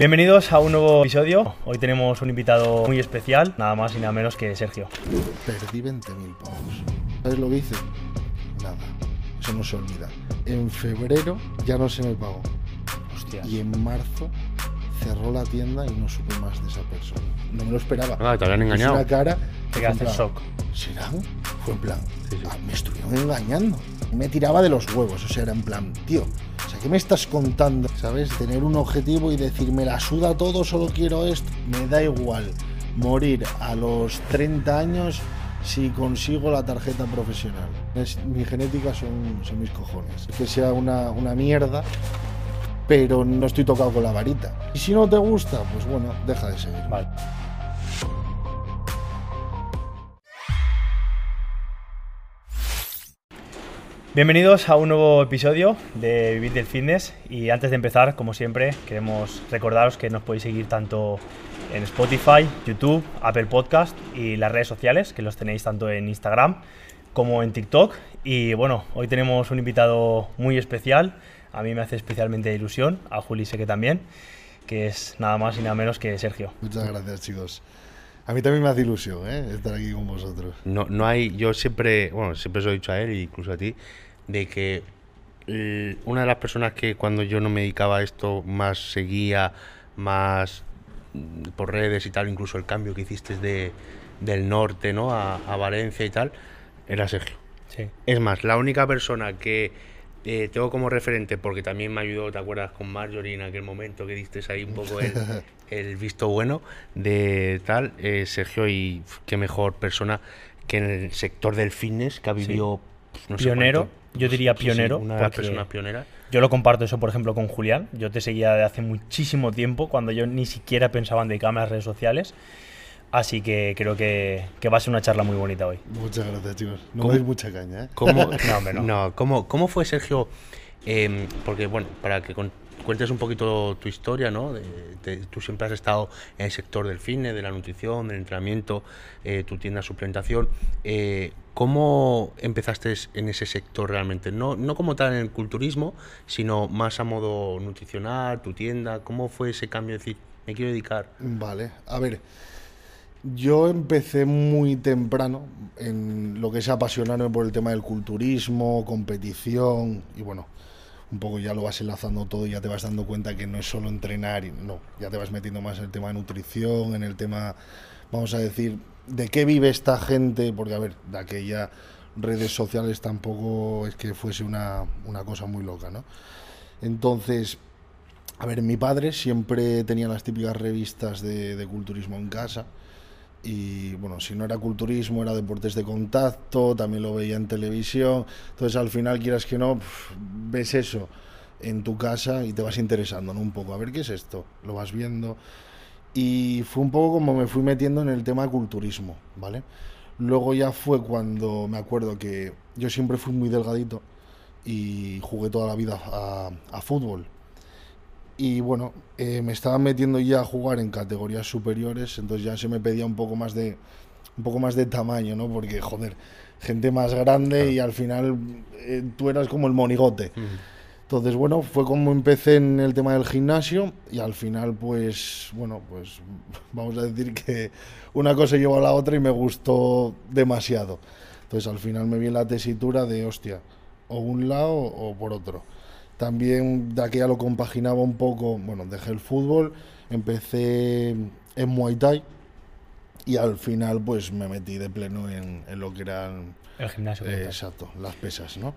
Bienvenidos a un nuevo episodio. Hoy tenemos un invitado muy especial, nada más y nada menos que Sergio. Perdí 20.000 pavos. ¿Sabes lo que hice? Nada. Eso no se olvida. En febrero ya no se me pagó. Hostia. Y en marzo cerró la tienda y no supe más de esa persona. No me lo esperaba. Ah, te habían engañado. una cara. Te quedaste en shock. ¿Será? Fue en plan. Sí, sí. ah, me estuvieron engañando. Me tiraba de los huevos. O sea, era en plan, tío. O sea, ¿qué me estás contando? ¿Sabes? Tener un objetivo y decir, me la suda todo, solo quiero esto. Me da igual morir a los 30 años si consigo la tarjeta profesional. Es- mi genética son, son mis cojones. Que sea una, una mierda, pero no estoy tocado con la varita. Y si no te gusta, pues bueno, deja de seguir. Vale. Bienvenidos a un nuevo episodio de Vivir del Fitness y antes de empezar, como siempre, queremos recordaros que nos podéis seguir tanto en Spotify, YouTube, Apple Podcast y las redes sociales, que los tenéis tanto en Instagram como en TikTok. Y bueno, hoy tenemos un invitado muy especial, a mí me hace especialmente ilusión, a Juli sé que también, que es nada más y nada menos que Sergio. Muchas gracias, chicos. A mí también me hace ilusión ¿eh? estar aquí con vosotros. No, no hay, yo siempre, bueno, siempre os he dicho a él, e incluso a ti, de que eh, una de las personas que cuando yo no me dedicaba a esto más seguía, más mm, por redes y tal, incluso el cambio que hiciste de, del norte, ¿no? A, a Valencia y tal, era Sergio. Sí. Es más, la única persona que eh, tengo como referente, porque también me ayudó, ¿te acuerdas con Marjorie en aquel momento que diste ahí un poco el, el visto bueno de tal? eh, Sergio, y qué mejor persona que en el sector del fitness, que ha vivido. no sé Pionero, cuánto. Yo diría Sí, sí, pionero, una de las personas pioneras. Yo lo comparto eso, por ejemplo, con Julián. Yo te seguía de hace muchísimo tiempo, cuando yo ni siquiera pensaba en dedicarme a las redes sociales. Así que creo que, que va a ser una charla muy bonita hoy. Muchas gracias, chicos. No ¿Cómo? me deis mucha caña, ¿eh? ¿Cómo, No, hombre, no. ¿cómo, cómo fue Sergio? Em, porque, bueno, para que con- cuentes un poquito tu historia, ¿no? De- de- tú siempre has estado en el sector del fitness, de la nutrición, del entrenamiento, eh, tu tienda de suplementación. ¿Cómo empezaste en ese sector realmente? No, no como tal en el culturismo, sino más a modo nutricional, tu tienda. ¿Cómo fue ese cambio de decir, me quiero dedicar? Vale, a ver. Yo empecé muy temprano en lo que es apasionarme por el tema del culturismo, competición y bueno, un poco ya lo vas enlazando todo y ya te vas dando cuenta que no es solo entrenar, y no, ya te vas metiendo más en el tema de nutrición, en el tema, vamos a decir, de qué vive esta gente, porque a ver, de aquella redes sociales tampoco es que fuese una, una cosa muy loca, ¿no? Entonces, a ver, mi padre siempre tenía las típicas revistas de, de culturismo en casa. Y bueno, si no era culturismo, era deportes de contacto, también lo veía en televisión. Entonces, al final, quieras que no, pf, ves eso en tu casa y te vas interesando, ¿no? Un poco, a ver qué es esto. Lo vas viendo. Y fue un poco como me fui metiendo en el tema culturismo, ¿vale? Luego ya fue cuando me acuerdo que yo siempre fui muy delgadito y jugué toda la vida a, a fútbol. Y bueno, eh, me estaba metiendo ya a jugar en categorías superiores, entonces ya se me pedía un poco más de un poco más de tamaño, ¿no? Porque joder, gente más grande y al final eh, tú eras como el monigote. Entonces, bueno, fue como empecé en el tema del gimnasio y al final, pues, bueno, pues vamos a decir que una cosa llevó a la otra y me gustó demasiado. Entonces, al final me vi en la tesitura de, hostia, o un lado o por otro. También de aquella lo compaginaba un poco, bueno, dejé el fútbol, empecé en Muay Thai y al final, pues me metí de pleno en, en lo que eran El gimnasio. eh, exacto, las pesas, ¿no?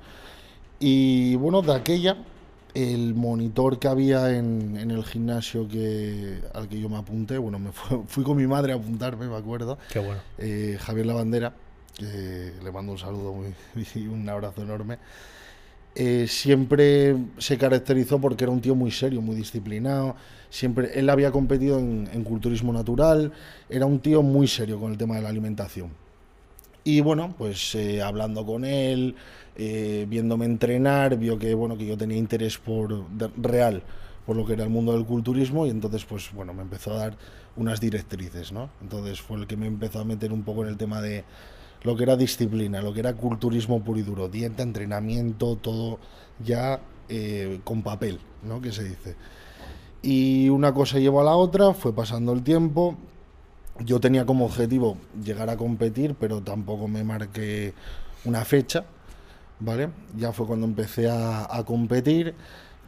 Y bueno, de aquella, el monitor que había en, en el gimnasio que, al que yo me apunté, bueno, me fue- fui con mi madre a apuntarme, me acuerdo, Qué bueno. eh, Javier Lavandera, que le mando un saludo y un abrazo enorme. eh, siempre se caracterizó porque era un tío muy serio, muy disciplinado. Siempre él había competido en, en culturismo natural, era un tío muy serio con el tema de la alimentación. Y bueno, pues eh, hablando con él, eh, viéndome entrenar, vio que bueno que yo tenía interés por real por lo que era el mundo del culturismo y entonces pues bueno me empezó a dar unas directrices, ¿no? Entonces fue el que me empezó a meter un poco en el tema de lo que era disciplina, lo que era culturismo puro y duro, dieta, entrenamiento, todo ya eh, con papel, ¿no? Que se dice. Y una cosa llevó a la otra, fue pasando el tiempo. Yo tenía como objetivo llegar a competir, pero tampoco me marqué una fecha, ¿vale? Ya fue cuando empecé a, competir,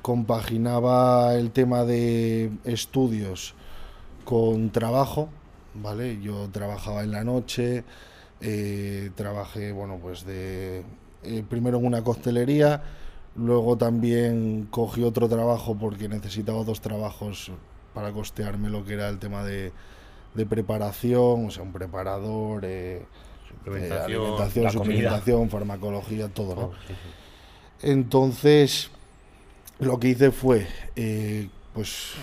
compaginaba el tema de estudios con trabajo, ¿vale? Yo trabajaba en la noche, eh, trabajé, bueno, pues de eh, primero en una costelería, luego también cogí otro trabajo porque necesitaba dos trabajos para costearme lo que era el tema de, de preparación, o sea, un preparador, eh, Suplementación, eh, alimentación, suplementación, farmacología, todo, ¿no? Oh. Entonces, lo que hice fue, eh, pues,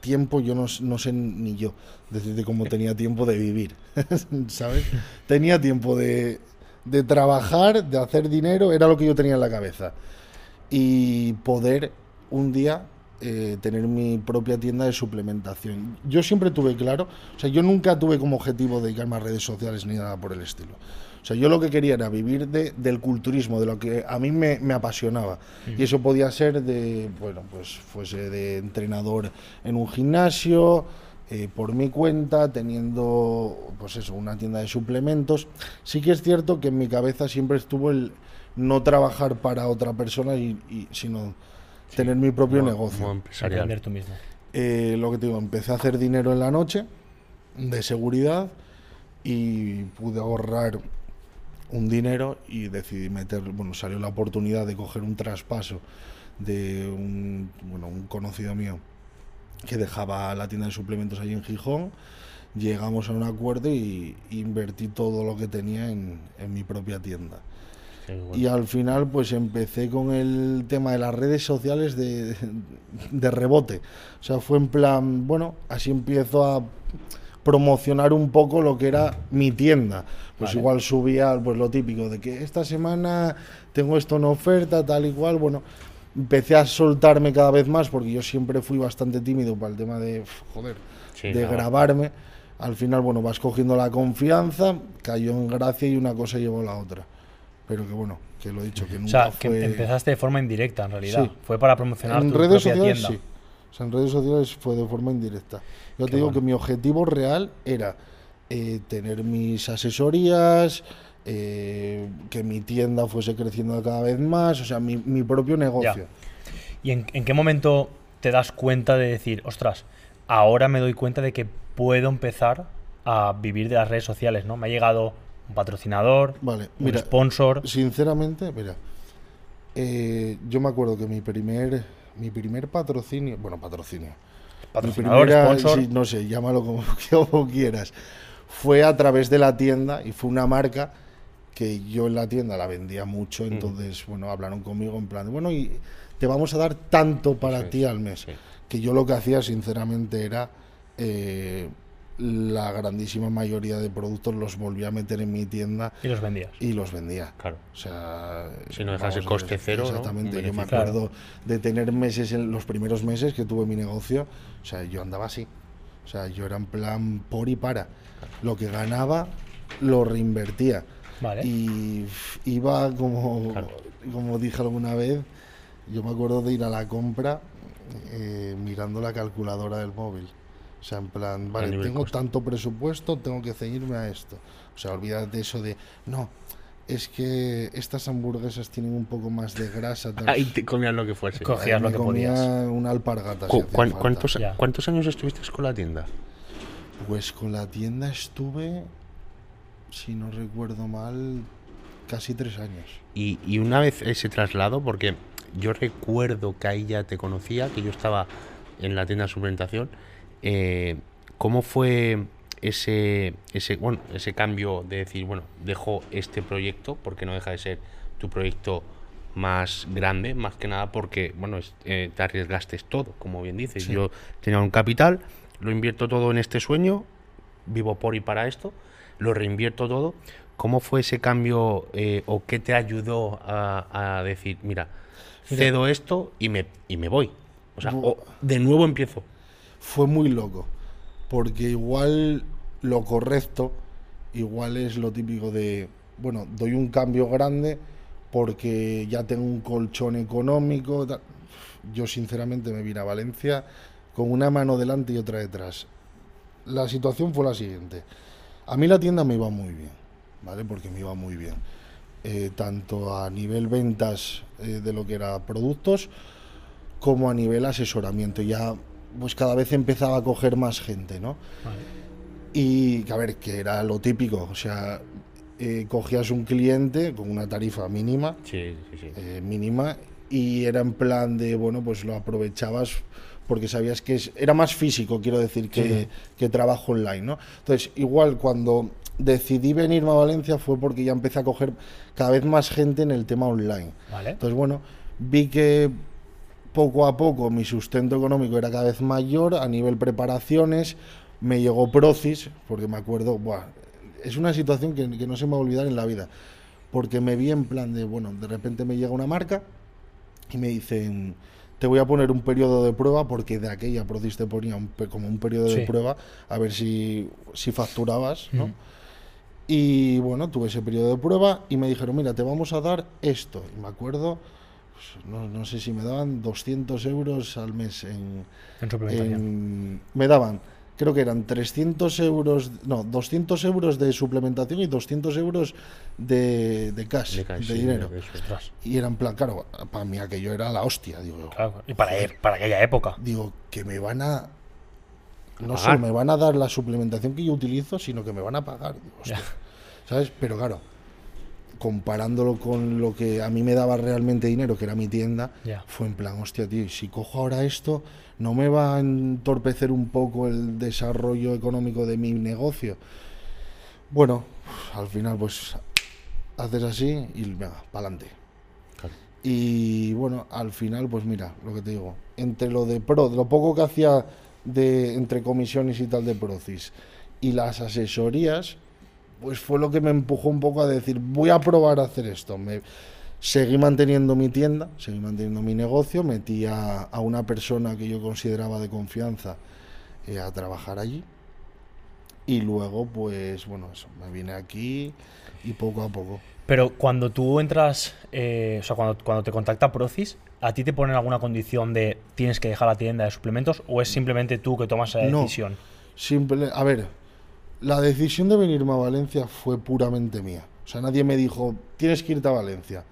tiempo, yo no, no sé ni yo decirte cómo tenía tiempo de vivir, ¿sabes? Tenía tiempo de, de trabajar, de hacer dinero, era lo que yo tenía en la cabeza. Y poder un día eh, tener mi propia tienda de suplementación. Yo siempre tuve claro, o sea, yo nunca tuve como objetivo dedicarme a redes sociales ni nada por el estilo. O sea, yo lo que quería era vivir de, del culturismo, de lo que a mí me, me apasionaba. Y eso podía ser de, bueno, pues fuese de entrenador en un gimnasio, eh, por mi cuenta, teniendo, pues eso, una tienda de suplementos. Sí que es cierto que en mi cabeza siempre estuvo el no trabajar para otra persona, y, y- sino tener mi propio Como- negocio. como empresarial. Emprender tú mismo. Eh, lo que te digo, empecé a hacer dinero en la noche de seguridad y pude ahorrar un dinero y decidí meter, bueno, salió la oportunidad de coger un traspaso de un, bueno, un conocido mío que dejaba la tienda de suplementos allí en Gijón. Llegamos a un acuerdo y invertí todo lo que tenía en, en mi propia tienda. Sí, bueno. Y al final pues empecé con el tema de las redes sociales de, de rebote. O sea, fue en plan, bueno, así empiezo a promocionar un poco lo que era mi tienda. Pues Vale. igual subía pues lo típico de que esta semana tengo esto en oferta, tal y cual, bueno, empecé a soltarme cada vez más porque yo siempre fui bastante tímido para el tema de, joder, Sí, de nada. grabarme. Al final, bueno, vas cogiendo la confianza, cayó en gracia y una cosa llevó a la otra. Pero que bueno, que lo he dicho, que O nunca sea, que empezaste de forma indirecta en realidad. Sí. Fue para promocionar en tu redes propia sociales tienda. sí. O sea, en redes sociales fue de forma indirecta. Yo Qué te digo bueno. que mi objetivo real era eh, tener mis asesorías, eh, que mi tienda fuese creciendo cada vez más, o sea, mi, mi propio negocio. ¿Y en, en qué momento te das cuenta de decir, ostras, ahora me doy cuenta de que puedo empezar a vivir de las redes sociales, ¿no? Me ha llegado un patrocinador, Vale, un mira, sponsor. Sinceramente, mira, eh, yo me acuerdo que mi primer, mi primer patrocinio, bueno, patrocinio, Patrocinador, primera- sponsor. sí, no sé, llámalo como, como quieras, fue a través de la tienda y fue una marca que yo en la tienda la vendía mucho, entonces, bueno, hablaron conmigo en plan, bueno, y te vamos a dar tanto para Sí, ti al mes, sí. que yo lo que hacía, sinceramente, era... eh, la grandísima mayoría de productos los volví a meter en mi tienda Y los vendías. y los vendía. Claro. O sea, Si no dejas el coste cero. Exactamente. Yo me acuerdo de tener meses, en los primeros meses que tuve mi negocio, o sea, yo andaba así. O sea, yo era en plan por y para. Lo que ganaba lo reinvertía. Vale. Y iba como, Claro. como dije alguna vez, yo me acuerdo de ir a la compra eh, mirando la calculadora del móvil. O sea, en plan, vale, tengo tanto presupuesto, tengo que ceñirme a esto. O sea, olvídate eso de, no, es que estas hamburguesas tienen un poco más de grasa. tal". Ahí te comías lo que fuese. Co- cogías lo que comía podías. una alpargata. si Cu- hacía cuán- falta. ¿cuántos, Ya. ¿Cuántos años estuviste con la tienda? Pues con la tienda estuve, si no recuerdo mal, casi tres años. Y, y una vez ese traslado, porque yo recuerdo que ahí ya te conocía, que yo estaba en la tienda de suplementación, eh, ¿cómo fue ese, ese, bueno, ese cambio de decir, bueno, dejo este proyecto, porque no deja de ser tu proyecto más grande, más que nada porque, bueno, es- eh, te arriesgaste todo, como bien dices. Sí. Yo tenía un capital, lo invierto todo en este sueño, vivo por y para esto, lo reinvierto todo. ¿Cómo fue ese cambio eh, o qué te ayudó a, a decir, mira, Mira. cedo esto y me, y me voy? O sea, o de nuevo empiezo. Fue muy loco, porque igual lo correcto, igual es lo típico de, bueno, doy un cambio grande porque ya tengo un colchón económico. Yo sinceramente me vine a Valencia, con una mano delante y otra detrás. La situación fue la siguiente. A mí la tienda me iba muy bien, ¿vale? Porque me iba muy bien. Eh, tanto a nivel ventas eh, de lo que era productos como a nivel asesoramiento. Ya pues cada vez empezaba a coger más gente, ¿no? Y a ver, que era lo típico, o sea, eh, cogías un cliente con una tarifa mínima, mínima, y era en plan de, bueno, pues lo aprovechabas porque sabías que era más físico, quiero decir, que, que trabajo online, ¿no? Entonces, igual cuando decidí venirme a Valencia fue porque ya empecé a coger cada vez más gente en el tema online. Entonces, bueno, vi que poco a poco mi sustento económico era cada vez mayor a nivel preparaciones, me llegó Procis, porque me acuerdo, es una situación que, que, no se me va a olvidar en la vida, porque me vi en plan de, bueno, de repente me llega una marca y me dicen, te voy a poner un periodo de prueba, porque de aquella Procis te ponía como un periodo de prueba, a ver si, si facturabas, ¿no? Y bueno, tuve ese periodo de prueba y me dijeron, mira, te vamos a dar esto. Y me acuerdo, pues, no, sé si me daban 200 euros al mes en... En me daban, creo que eran 300 euros, no, 200 euros de suplementación y 200 euros de, de cash, de, dinero. y era en plan, claro, para mí aquello era la hostia, digo. y para, para aquella época. Digo, que me van a no solo me van a dar la suplementación que yo utilizo, sino que me van a pagar. ¿Sabes? Pero claro, comparándolo con lo que a mí me daba realmente dinero, que era mi tienda, fue en plan, hostia, tío, si cojo ahora esto, ¿no me va a entorpecer un poco el desarrollo económico de mi negocio? Bueno, al final pues haces así y venga, para adelante. Y bueno, al final, pues mira, lo que te digo, entre lo de pro, lo poco que hacía de entre comisiones y tal de Procis y las asesorías, pues fue lo que me empujó un poco a decir, voy a probar a hacer esto. Me, seguí manteniendo mi tienda, seguí manteniendo mi negocio, metí a, una persona que yo consideraba de confianza eh, a trabajar allí. Y luego, pues bueno, eso, me vine aquí y poco a poco. Pero cuando tú entras, eh, o sea, cuando, cuando te contacta Procis, ¿a ti te ponen alguna condición de tienes que dejar la tienda de suplementos o es simplemente tú que tomas esa decisión? simple, a ver, la decisión de venirme a Valencia fue puramente mía. O sea, nadie me dijo, tienes que irte a Valencia.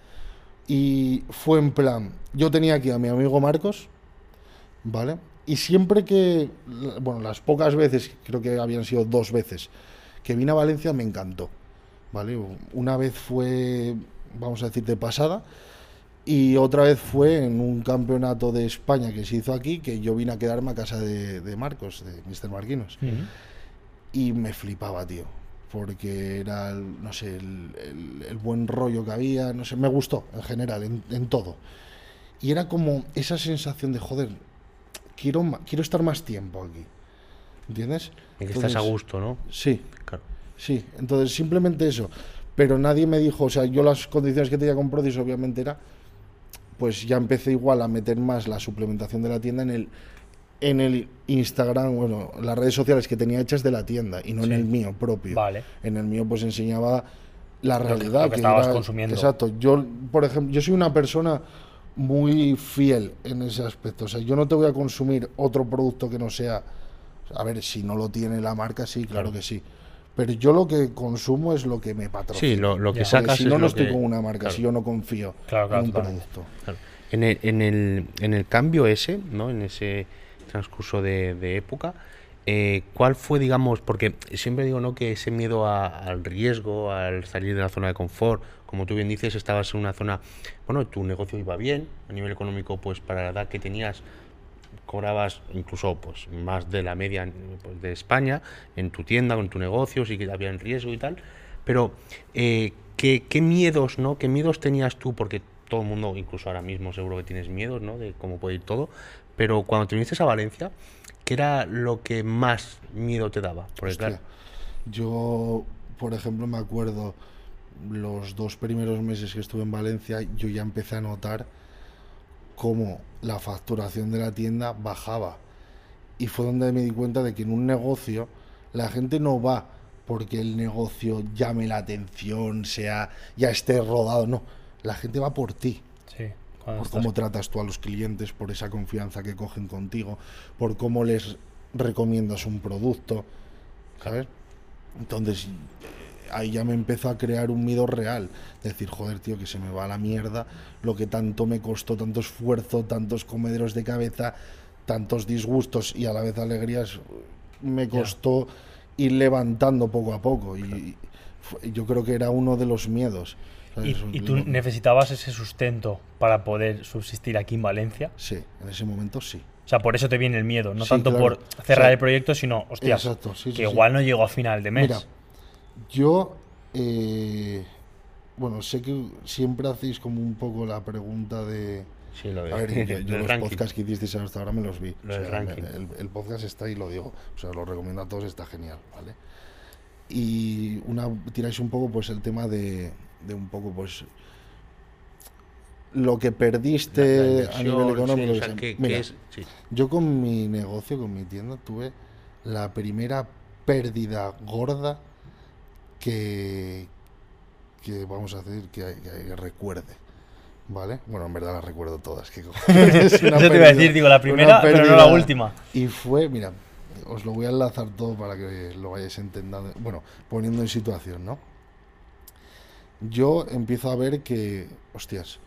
Y fue en plan, yo tenía aquí a mi amigo Marcos, ¿vale? Y siempre que, bueno, las pocas veces, creo que habían sido dos veces, que vine a Valencia me encantó, ¿vale? Una vez fue, vamos a decir, de pasada, y otra vez fue en un campeonato de España que se hizo aquí, que yo vine a quedarme a casa de, Marcos, de Mr. Marquinos. Y me flipaba, tío. Porque era, no sé, el, buen rollo que había, no sé, me gustó en general, en, todo. Y era como esa sensación de, joder, quiero, quiero estar más tiempo aquí. ¿Entiendes? Y que estás a gusto, ¿no? Sí. Claro. Sí, entonces simplemente eso. Pero nadie me dijo, o sea, yo las condiciones que tenía con Prodis obviamente era pues ya empecé igual a meter más la suplementación de la tienda en el en el Instagram, bueno, las redes sociales que tenía hechas de la tienda y no en el mío propio. Vale. En el mío pues enseñaba la realidad que, estabas consumiendo. Exacto. Yo, por ejemplo, yo soy una persona muy fiel en ese aspecto. O sea, yo no te voy a consumir otro producto que no sea. A ver, si no lo tiene la marca, sí, claro, que sí. Pero yo lo que consumo es lo que me patrocina. Sí, lo, que sacas. Si no, no estoy con una marca, si yo no confío en un producto. En el, en, el, en el cambio ese, ¿no? En ese transcurso de, época, eh, ¿cuál fue, digamos, porque siempre digo, ¿no? Que ese miedo al riesgo, al salir de la zona de confort, como tú bien dices, estabas en una zona, bueno, tu negocio iba bien, a nivel económico, pues para la edad que tenías, cobrabas incluso pues más de la media pues, de España en tu tienda, con tu negocio, sí que había en riesgo y tal. Pero, eh, ¿qué, ¿qué, miedos, no? ¿Qué miedos tenías tú? Porque todo el mundo, incluso ahora mismo, seguro que tienes miedos, ¿no? De cómo puede ir todo. Pero cuando te viniste a Valencia, ¿qué era lo que más miedo te daba? Porque, yo, por ejemplo, me acuerdo los dos primeros meses que estuve en Valencia, yo ya empecé a notar cómo la facturación de la tienda bajaba. Y fue donde me di cuenta de que en un negocio la gente no va porque el negocio llame la atención, sea ya esté rodado, no. La gente va por ti. Sí, Cuando por estás- cómo tratas tú a los clientes, por esa confianza que cogen contigo, por cómo les recomiendas un producto, ¿sabes? Entonces, eh, ahí ya me empezó a crear un miedo real. Decir, joder, tío, que se me va a la mierda lo que tanto me costó, tanto esfuerzo, tantos comederos de cabeza, tantos disgustos y a la vez alegrías, me costó ir levantando poco a poco. Y fue- yo creo que era uno de los miedos. ¿Y, tú necesitabas ese sustento para poder subsistir aquí en Valencia? Sí, en ese momento sí. O sea, por eso te viene el miedo, no Sí, tanto claro. por cerrar O sea, el proyecto, sino, hostias, exacto, sí, que sí. igual no llego a final de mes. Mira, yo, eh, bueno, sé que siempre hacéis como un poco la pregunta de... Sí, lo de, A ver, yo, los ranking. podcasts que hicisteis hasta ahora me los vi. Lo O del sea, ranking. el, el podcast está y lo digo. O sea, lo recomiendo a todos, está genial, ¿vale? Y una tiráis un poco pues el tema de, de un poco pues lo que perdiste a nivel económico. sí, o que sea, sea. ¿qué- qué Mira, es? Sí. yo con mi negocio, con mi tienda, tuve la primera pérdida gorda que, que vamos a decir que, que recuerde. ¿Vale? Bueno, en verdad las recuerdo todas. Eso te iba a decir, digo, la primera, pero no la última. Y fue, mira, os lo voy a enlazar todo para que lo vayáis entendiendo. Bueno, poniendo en situación, ¿no? Yo empiezo a ver que, hostias,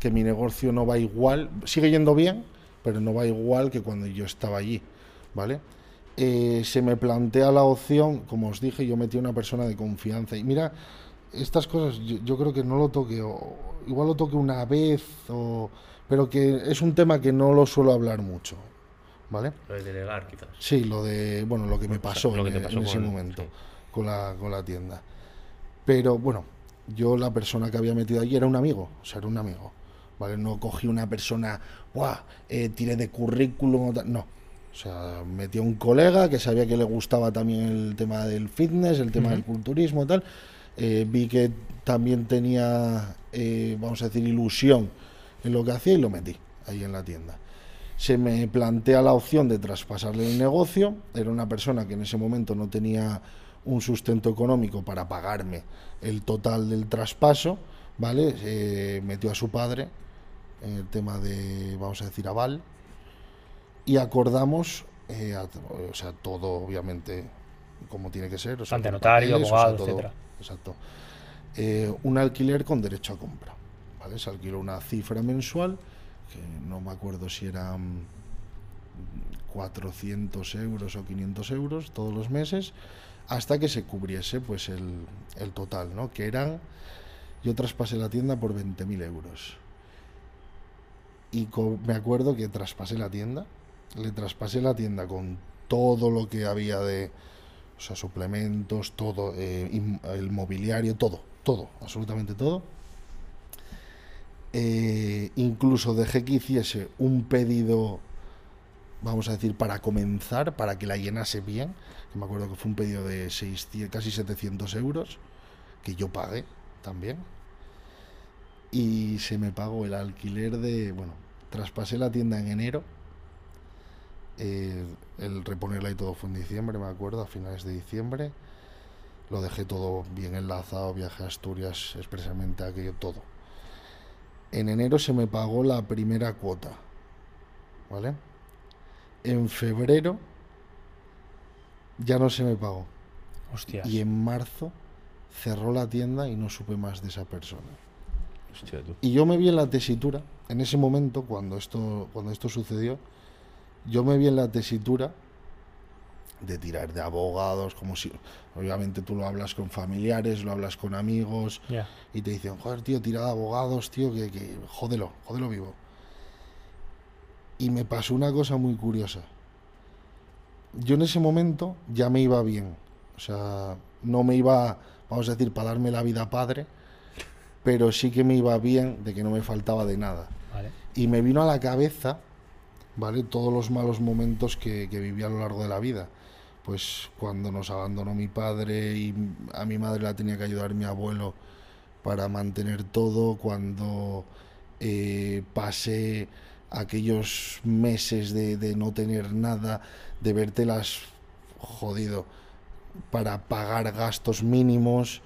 que mi negocio no va igual, sigue yendo bien, pero no va igual que cuando yo estaba allí, ¿vale? Eh, se me plantea la opción, como os dije, yo metí a una persona de confianza y mira, estas cosas yo, yo creo que no lo toque, o igual lo toque una vez, o, pero que es un tema que no lo suelo hablar mucho, ¿vale? Lo de delegar, quizás. Sí, lo de, bueno, lo que me O sea, pasó, lo que en, te pasó en ese momento sí. con, la, con la tienda. Pero bueno, yo la persona que había metido allí era un amigo, o sea, era un amigo. ¿Vale? No cogí una persona, ¡guau! eh, tiré de currículum, o tal", no. O sea, metí a un colega que sabía que le gustaba también el tema del fitness, el tema del culturismo y tal. Eh, vi que también tenía, eh, vamos a decir, ilusión en lo que hacía y lo metí ahí en la tienda se me plantea la opción de traspasarle el negocio. Era una persona que en ese momento no tenía un sustento económico para pagarme el total del traspaso, ¿vale? Eh, metió a su padre en el tema de, vamos a decir, aval, y acordamos, eh, a- o sea, todo obviamente como tiene que ser. O sea, Ante notario, papeles, o sea, abogado, todo- etcétera. Exacto. Eh, un alquiler con derecho a compra. ¿vale? Se alquiló una cifra mensual, que no me acuerdo si eran 400 euros o 500 euros todos los meses, hasta que se cubriese pues el, el total, ¿no? que eran, yo traspasé la tienda por 20.000 euros. Y me acuerdo que traspasé la tienda, le traspasé la tienda con todo lo que había de, o sea, suplementos, todo, eh, el mobiliario, todo, todo, absolutamente todo. Eh, incluso dejé que hiciese un pedido, vamos a decir, para comenzar, para que la llenase bien. Que me acuerdo que fue un pedido de 600, casi 700 euros, que yo pagué también. Y se me pagó el alquiler de, bueno, traspasé la tienda en enero. eh, el reponerla y todo fue en diciembre, me acuerdo, a finales de diciembre. Lo dejé todo bien enlazado, viajé a Asturias expresamente aquello, todo. En enero se me pagó la primera cuota, ¿vale? En febrero ya no se me pagó. Hostias. Y en marzo cerró la tienda y no supe más de esa persona. Hostia, tú. Y yo me vi en la tesitura, en ese momento, cuando esto, cuando esto sucedió, yo me vi en la tesitura de tirar de abogados, como si, obviamente tú lo hablas con familiares, lo hablas con amigos, y te dicen, joder, tío, tira de abogados, tío, que, que jódelo, jódelo vivo. Y me pasó una cosa muy curiosa. Yo en ese momento ya me iba bien. O sea, no me iba, vamos a decir, para darme la vida padre, pero sí que me iba bien de que no me faltaba de nada. Vale. Y me vino a la cabeza, ¿vale? Todos los malos momentos que, que viví a lo largo de la vida. Pues cuando nos abandonó mi padre y a mi madre la tenía que ayudar mi abuelo para mantener todo, cuando eh, pasé aquellos meses de, de no tener nada, de vértelas jodido para pagar gastos mínimos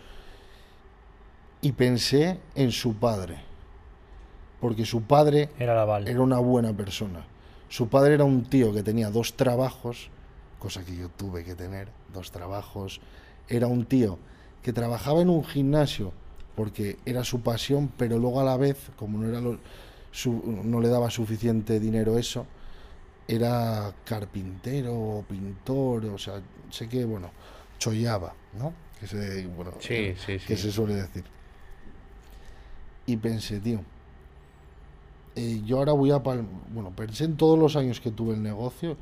y pensé en su padre porque su padre Era la Val. era una buena persona. Su padre era un tío que tenía dos trabajos, cosa que yo tuve que tener, dos trabajos. Era un tío que trabajaba en un gimnasio porque era su pasión, pero luego a la vez, como no, era lo- su- no le daba suficiente dinero eso, era carpintero o pintor, o sea, sé que, bueno, chollaba, ¿no? Que se, bueno, Sí, eh, sí, sí. que se suele decir. Y pensé, tío, eh, yo ahora voy a... Bueno, pensé en todos los años que tuve el negocio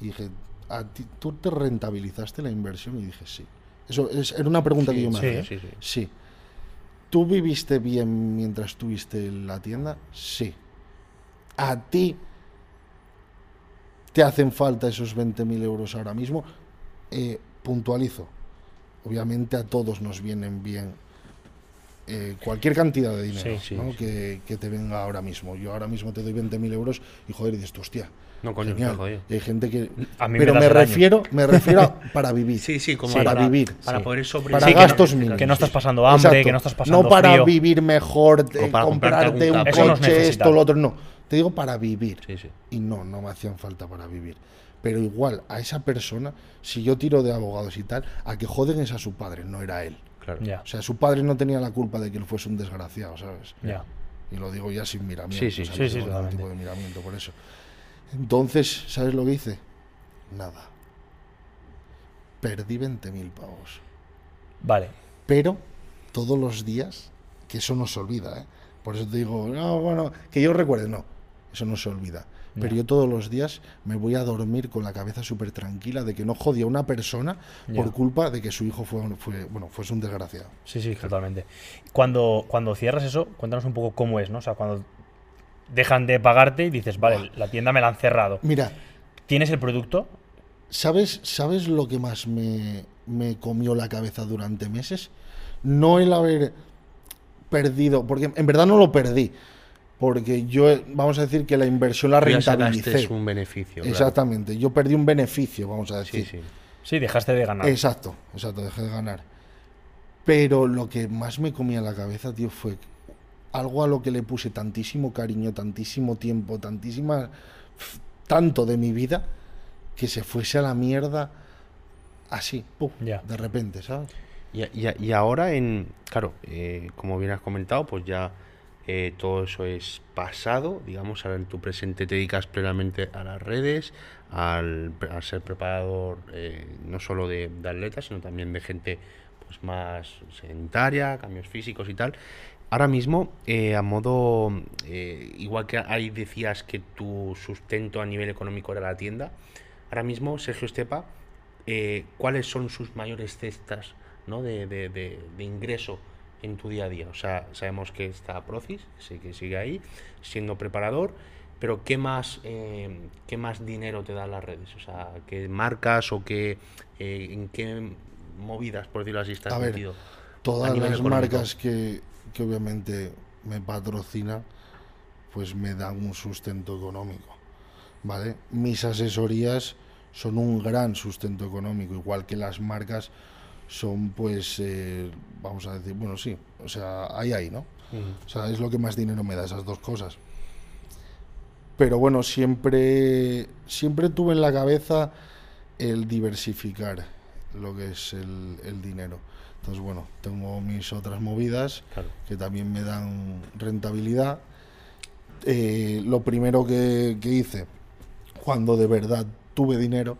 y dije, ¿a ti, ¿tú te rentabilizaste la inversión? Y dije, sí. Eso es, era una pregunta que yo me sí, hacía. sí, sí. ¿Tú viviste bien mientras tuviste en la tienda? Sí. ¿A ti te hacen falta esos 20.000 euros ahora mismo? Eh, puntualizo. Obviamente a todos nos vienen bien eh, cualquier cantidad de dinero Sí, sí, ¿no? sí. Que, que te venga ahora mismo. Yo ahora mismo te doy 20.000 euros y joder, y dices, "Tú, hostia. No, coño, genial". jodido. Y hay gente que... A mí me Pero me, año. refiero, me refiero a para vivir. Sí, sí, como para, vivir. Para Sí. poder sobrevivir. Para Sí, que no- gastos que no estás pasando hambre, Exacto. que no estás pasando No para frío. vivir mejor, eh, para comprarte un coche, esto, lo otro. No. Te digo para vivir. Sí, sí. Y no, no me hacían falta para vivir. Pero igual, a esa persona, si yo tiro de abogados y tal, a que joden es a su padre, no era él. Claro. Ya, O sea, su padre no tenía la culpa de que él fuese un desgraciado, ¿sabes? ya. Y lo digo ya sin miramiento. Sí, sí, o sea, sí, no sí, tengo ningún totalmente. tipo de miramiento por eso. Entonces, ¿sabes lo que hice? Nada. Perdí 20.000 pavos. Vale. pero todos los días, que eso no se olvida, ¿eh? Por eso te digo, no, bueno, que yo recuerde, no, eso no se olvida. Pero yo todos los días me voy a dormir con la cabeza súper tranquila de que no jodía a una persona por culpa de que su hijo fue, fue bueno, fuese un desgraciado. Sí, sí, totalmente. Cuando, cuando cierras eso, cuéntanos un poco cómo es, ¿no? O sea, cuando dejan de pagarte y dices, vale, la tienda me la han cerrado. Mira, ¿Tienes el producto? ¿sabes, ¿sabes lo que más me, me comió la cabeza durante meses? No el haber perdido, porque en verdad no lo perdí, porque yo, vamos a decir que la inversión la rentabilicé. un beneficio. claro. Exactamente, yo perdí un beneficio, vamos a Sí, decir. sí. Sí, dejaste de ganar. Exacto, exacto, dejé de ganar. Pero lo que más me comía la cabeza, tío, fue algo a lo que le puse tantísimo cariño, tantísimo tiempo, tantísima. tanto de mi vida, que se fuese a la mierda así, ¡pum! Ya. de repente, ¿sabes? Y, y- y ahora, en, claro, eh, como bien has comentado, pues ya eh, todo eso es pasado, digamos, ahora en tu presente te dedicas plenamente a las redes, al, ser preparador eh, no solo de, de atletas, sino también de gente pues más sedentaria, cambios físicos y tal. Ahora mismo, eh, a modo, eh, igual que ahí decías que tu sustento a nivel económico era la tienda, ahora mismo Sergio Estepa, eh, ¿cuáles son sus mayores cestas ¿no? de, de- de- de ingreso en tu día a día? O sea, sabemos que está Procis, que sigue ahí, siendo preparador, pero ¿qué más, eh, ¿qué más dinero te dan las redes? O sea, ¿qué marcas o qué, eh, en qué movidas, por decirlo así, estás A ver, metido? Todas a las económico? marcas que, que obviamente me patrocinan, pues me dan un sustento económico, ¿vale? Mis asesorías son un gran sustento económico, igual que las marcas son, pues, eh, vamos a decir, bueno, sí, o sea, ahí, ahí, ¿no? O sea, es lo que más dinero me da, esas dos cosas. Pero bueno, siempre, siempre tuve en la cabeza el diversificar lo que es el, el dinero. Entonces, bueno, tengo mis otras movidas Claro. que también me dan rentabilidad. Eh, lo primero que, que hice cuando de verdad tuve dinero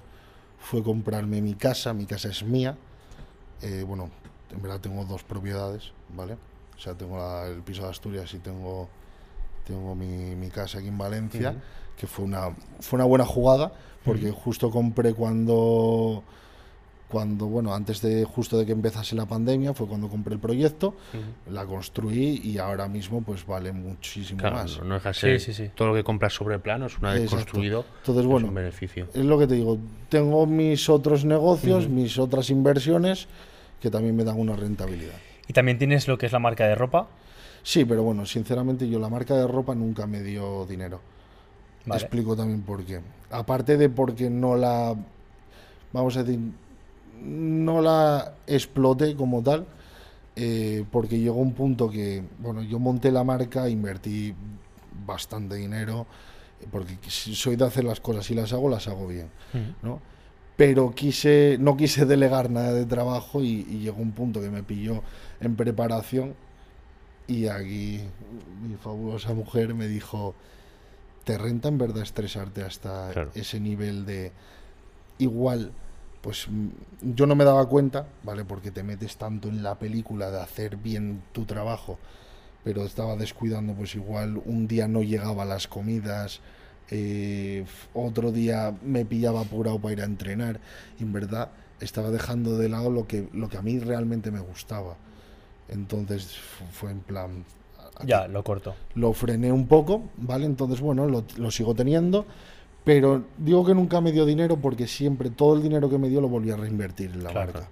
fue comprarme mi casa. Mi casa es mía. Eh, bueno, en verdad tengo dos propiedades, ¿vale? O sea, tengo la- el piso de Asturias y tengo, tengo mi, mi casa aquí en Valencia, Ujú. que fue una, fue una buena jugada, porque justo compré cuando, cuando, bueno, antes de justo de que empezase la pandemia, fue cuando compré el proyecto, la construí y ahora mismo pues vale muchísimo Claro, más. no, no deja de Sí, ser sí, sí. todo lo que compras sobre planos, una vez Exacto. construido, Entonces, es bueno, un beneficio. Es lo que te digo, tengo mis otros negocios, mis otras inversiones que también me dan una rentabilidad. Y también tienes lo que es la marca de ropa. Sí, pero bueno, sinceramente yo la marca de ropa nunca me dio dinero. Vale. Explico también por qué. Aparte de porque no la, vamos a decir, no la exploté como tal, eh, porque llegó un punto que, bueno, yo monté la marca, invertí bastante dinero, porque soy de hacer las cosas y las hago, las hago bien, Mm. ¿no? Pero quise, no quise delegar nada de trabajo y, y llegó un punto que me pilló en preparación y aquí mi fabulosa mujer me dijo, ¿te renta en verdad estresarte hasta Claro. ese nivel de igual? Pues mm, yo no me daba cuenta, ¿vale? Porque te metes tanto en la película de hacer bien tu trabajo, pero estaba descuidando, pues igual un día no llegaba a las comidas, eh, otro día me pillaba apurado para ir a entrenar, y en verdad estaba dejando de lado lo que, lo que a mí realmente me gustaba. Entonces fu- fue en plan... Ya, lo corto. lo frené un poco, ¿vale? Entonces, bueno, lo, lo sigo teniendo, pero digo que nunca me dio dinero porque siempre todo el dinero que me dio lo volví a reinvertir en la Claro. marca.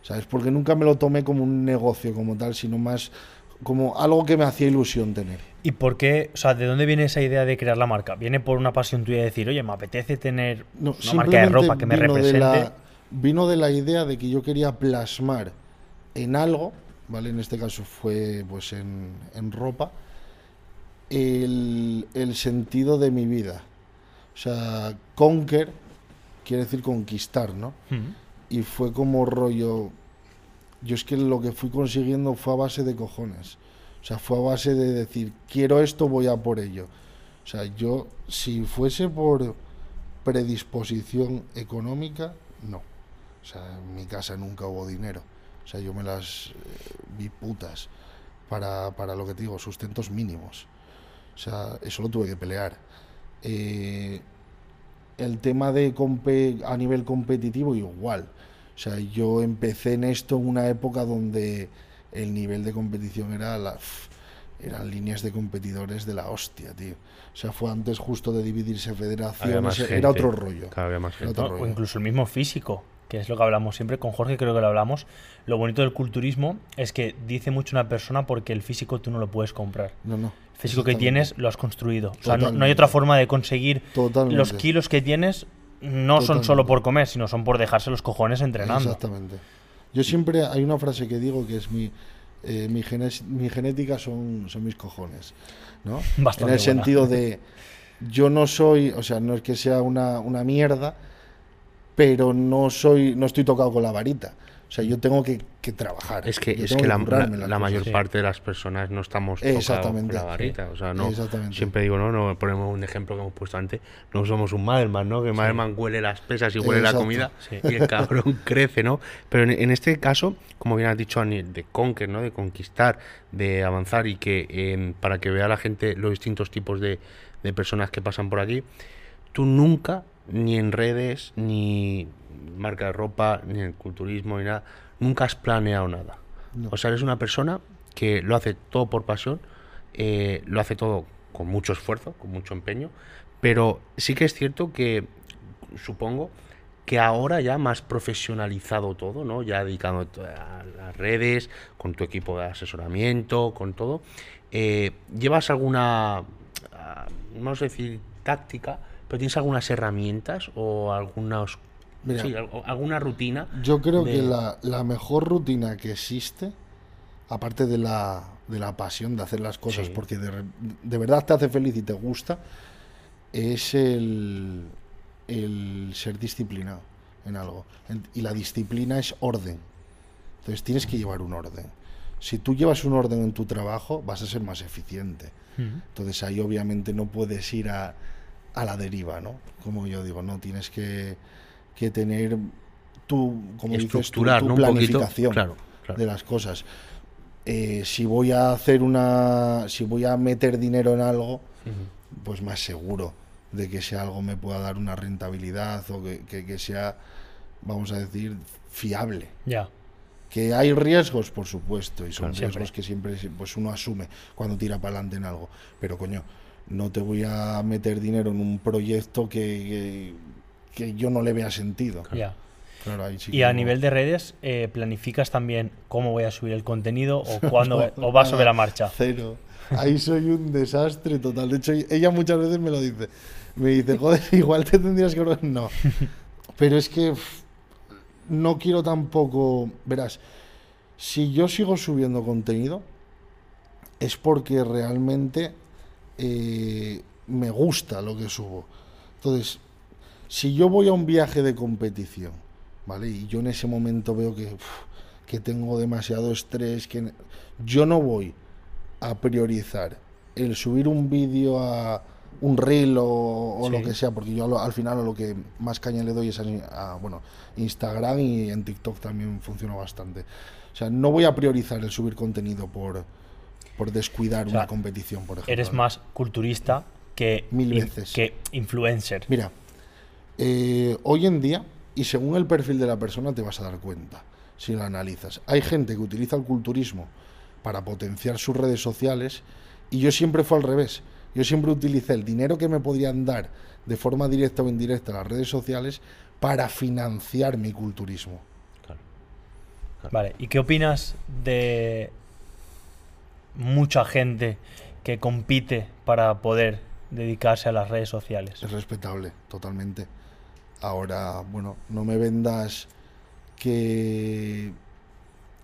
¿Sabes? Porque nunca me lo tomé como un negocio como tal, sino más como algo que me hacía ilusión tener. ¿Y por qué, o sea, de dónde viene esa idea de crear la marca? ¿Viene por una pasión tuya de decir, oye, me apetece tener No, una marca de ropa que me vino de la- vino de la idea de que yo quería plasmar en algo, ¿vale? En este caso fue pues en, en ropa, el, el sentido de mi vida. O sea, conquer quiere decir conquistar, ¿no? Y fue como rollo. Yo es que lo que fui consiguiendo fue a base de cojones. O sea, fue a base de decir, quiero esto, voy a por ello. O sea, yo, si fuese por predisposición económica, no. O sea, en mi casa nunca hubo dinero. O sea, yo me las eh, vi putas para, para lo que te digo, sustentos mínimos. O sea, eso lo tuve que pelear. Eh, el tema de a nivel competitivo igual. O sea, yo empecé en esto en una época donde el nivel de competición era la, eran líneas de competidores de la hostia, tío. O sea, fue antes justo de dividirse federaciones, era gente. otro rollo. Claro, había más Era gente. otro ¿no? O rollo. incluso el mismo físico, que es lo que hablamos siempre. Con Jorge creo que lo hablamos. Lo bonito del culturismo es que dice mucho una persona porque el físico tú no lo puedes comprar. No, no. Físico que tienes lo has construido. O sea, no, no hay otra forma de conseguir Totalmente. los kilos que tienes. No son solo por comer, sino son por dejarse los cojones entrenando. Exactamente. Yo siempre hay una frase que digo que es mi eh, mi, genes- mi genética son, son mis cojones, ¿no? Bastante en el buena. sentido de yo no soy, o sea, no es que sea una, una mierda, pero no soy, no estoy tocado con la varita. O sea, yo tengo que, que trabajar. Es que, es que la, mayor Sí. parte de las personas no estamos Exactamente. la varita. O sea, no, Exactamente. siempre digo, no, no, ponemos un ejemplo que hemos puesto antes, no somos un Madelman, ¿no? Que Madelman huele las pesas y huele la comida Sí. y el cabrón crece, ¿no? Pero en, en este caso, como bien has dicho, Ani, de conquer, ¿no? De conquistar, de avanzar y que eh, para que vea la gente los distintos tipos de, de personas que pasan por aquí, tú nunca, ni en redes, ni marca de ropa, ni en el culturismo, ni nada, nunca has planeado nada. No. O sea, eres una persona que lo hace todo por pasión, eh, lo hace todo con mucho esfuerzo, con mucho empeño, pero sí que es cierto que, supongo, que ahora ya más profesionalizado todo, ¿no? Ya dedicado a las redes, con tu equipo de asesoramiento, con todo, eh, ¿llevas alguna, vamos a decir, táctica, pero tienes algunas herramientas o algunas, Mira. sí, al- alguna rutina? Yo creo de- que la, la mejor rutina que existe, aparte de la, de la pasión de hacer las cosas, Sí. porque de, de verdad te hace feliz y te gusta, es el, el ser disciplinado en algo. Y la disciplina es orden. Entonces tienes que llevar un orden. Si tú llevas un orden en tu trabajo, vas a ser más eficiente. Entonces ahí obviamente no puedes ir a, a la deriva, ¿no? Como yo digo, no tienes que, que tener tu, como dices, tu, tu ¿no? Un poquito, planificación claro, claro. de las cosas. Eh, si voy a hacer una, si voy a meter dinero en algo, pues más seguro de que ese algo me pueda dar una rentabilidad o que, que- que sea, vamos a decir, fiable. Ya. Que hay riesgos, por supuesto, y son Claro, riesgos que siempre pues uno asume cuando tira para adelante en algo. Pero coño, no te voy a meter dinero en un proyecto que, que, que yo no le vea sentido. Ya. Claro, ahí sí Y a no- nivel de redes, eh, ¿planificas también cómo voy a subir el contenido o cuándo o va sobre la marcha? Cero. Ahí soy un desastre total. De hecho, ella muchas veces me lo dice. Me dice, joder, igual te tendrías que... organ-". No. Pero es que pff, no quiero tampoco... Verás, si yo sigo subiendo contenido, es porque realmente eh, me gusta lo que subo. Entonces, si yo voy a un viaje de competición, ¿vale? Y yo en ese momento veo que, uf, que tengo demasiado estrés, que yo no voy a priorizar el subir un vídeo a un reel o, o lo que sea, porque yo lo- al final lo que más caña le doy es a, a, bueno, Instagram y en TikTok también funciona bastante. O sea, no voy a priorizar el subir contenido por, por descuidar O sea, una competición, por ejemplo. Eres más culturista que, Mil in- veces. que influencer. Mira, eh, hoy en día, y según el perfil de la persona te vas a dar cuenta, si lo analizas. Hay gente que utiliza el culturismo para potenciar sus redes sociales y yo siempre fue al revés. Yo siempre utilicé el dinero que me podían dar de forma directa o indirecta las redes sociales para financiar mi culturismo. Claro. Vale, ¿y qué opinas de mucha gente que compite para poder dedicarse a las redes sociales? Es respetable, totalmente. Ahora, bueno, no me vendas que...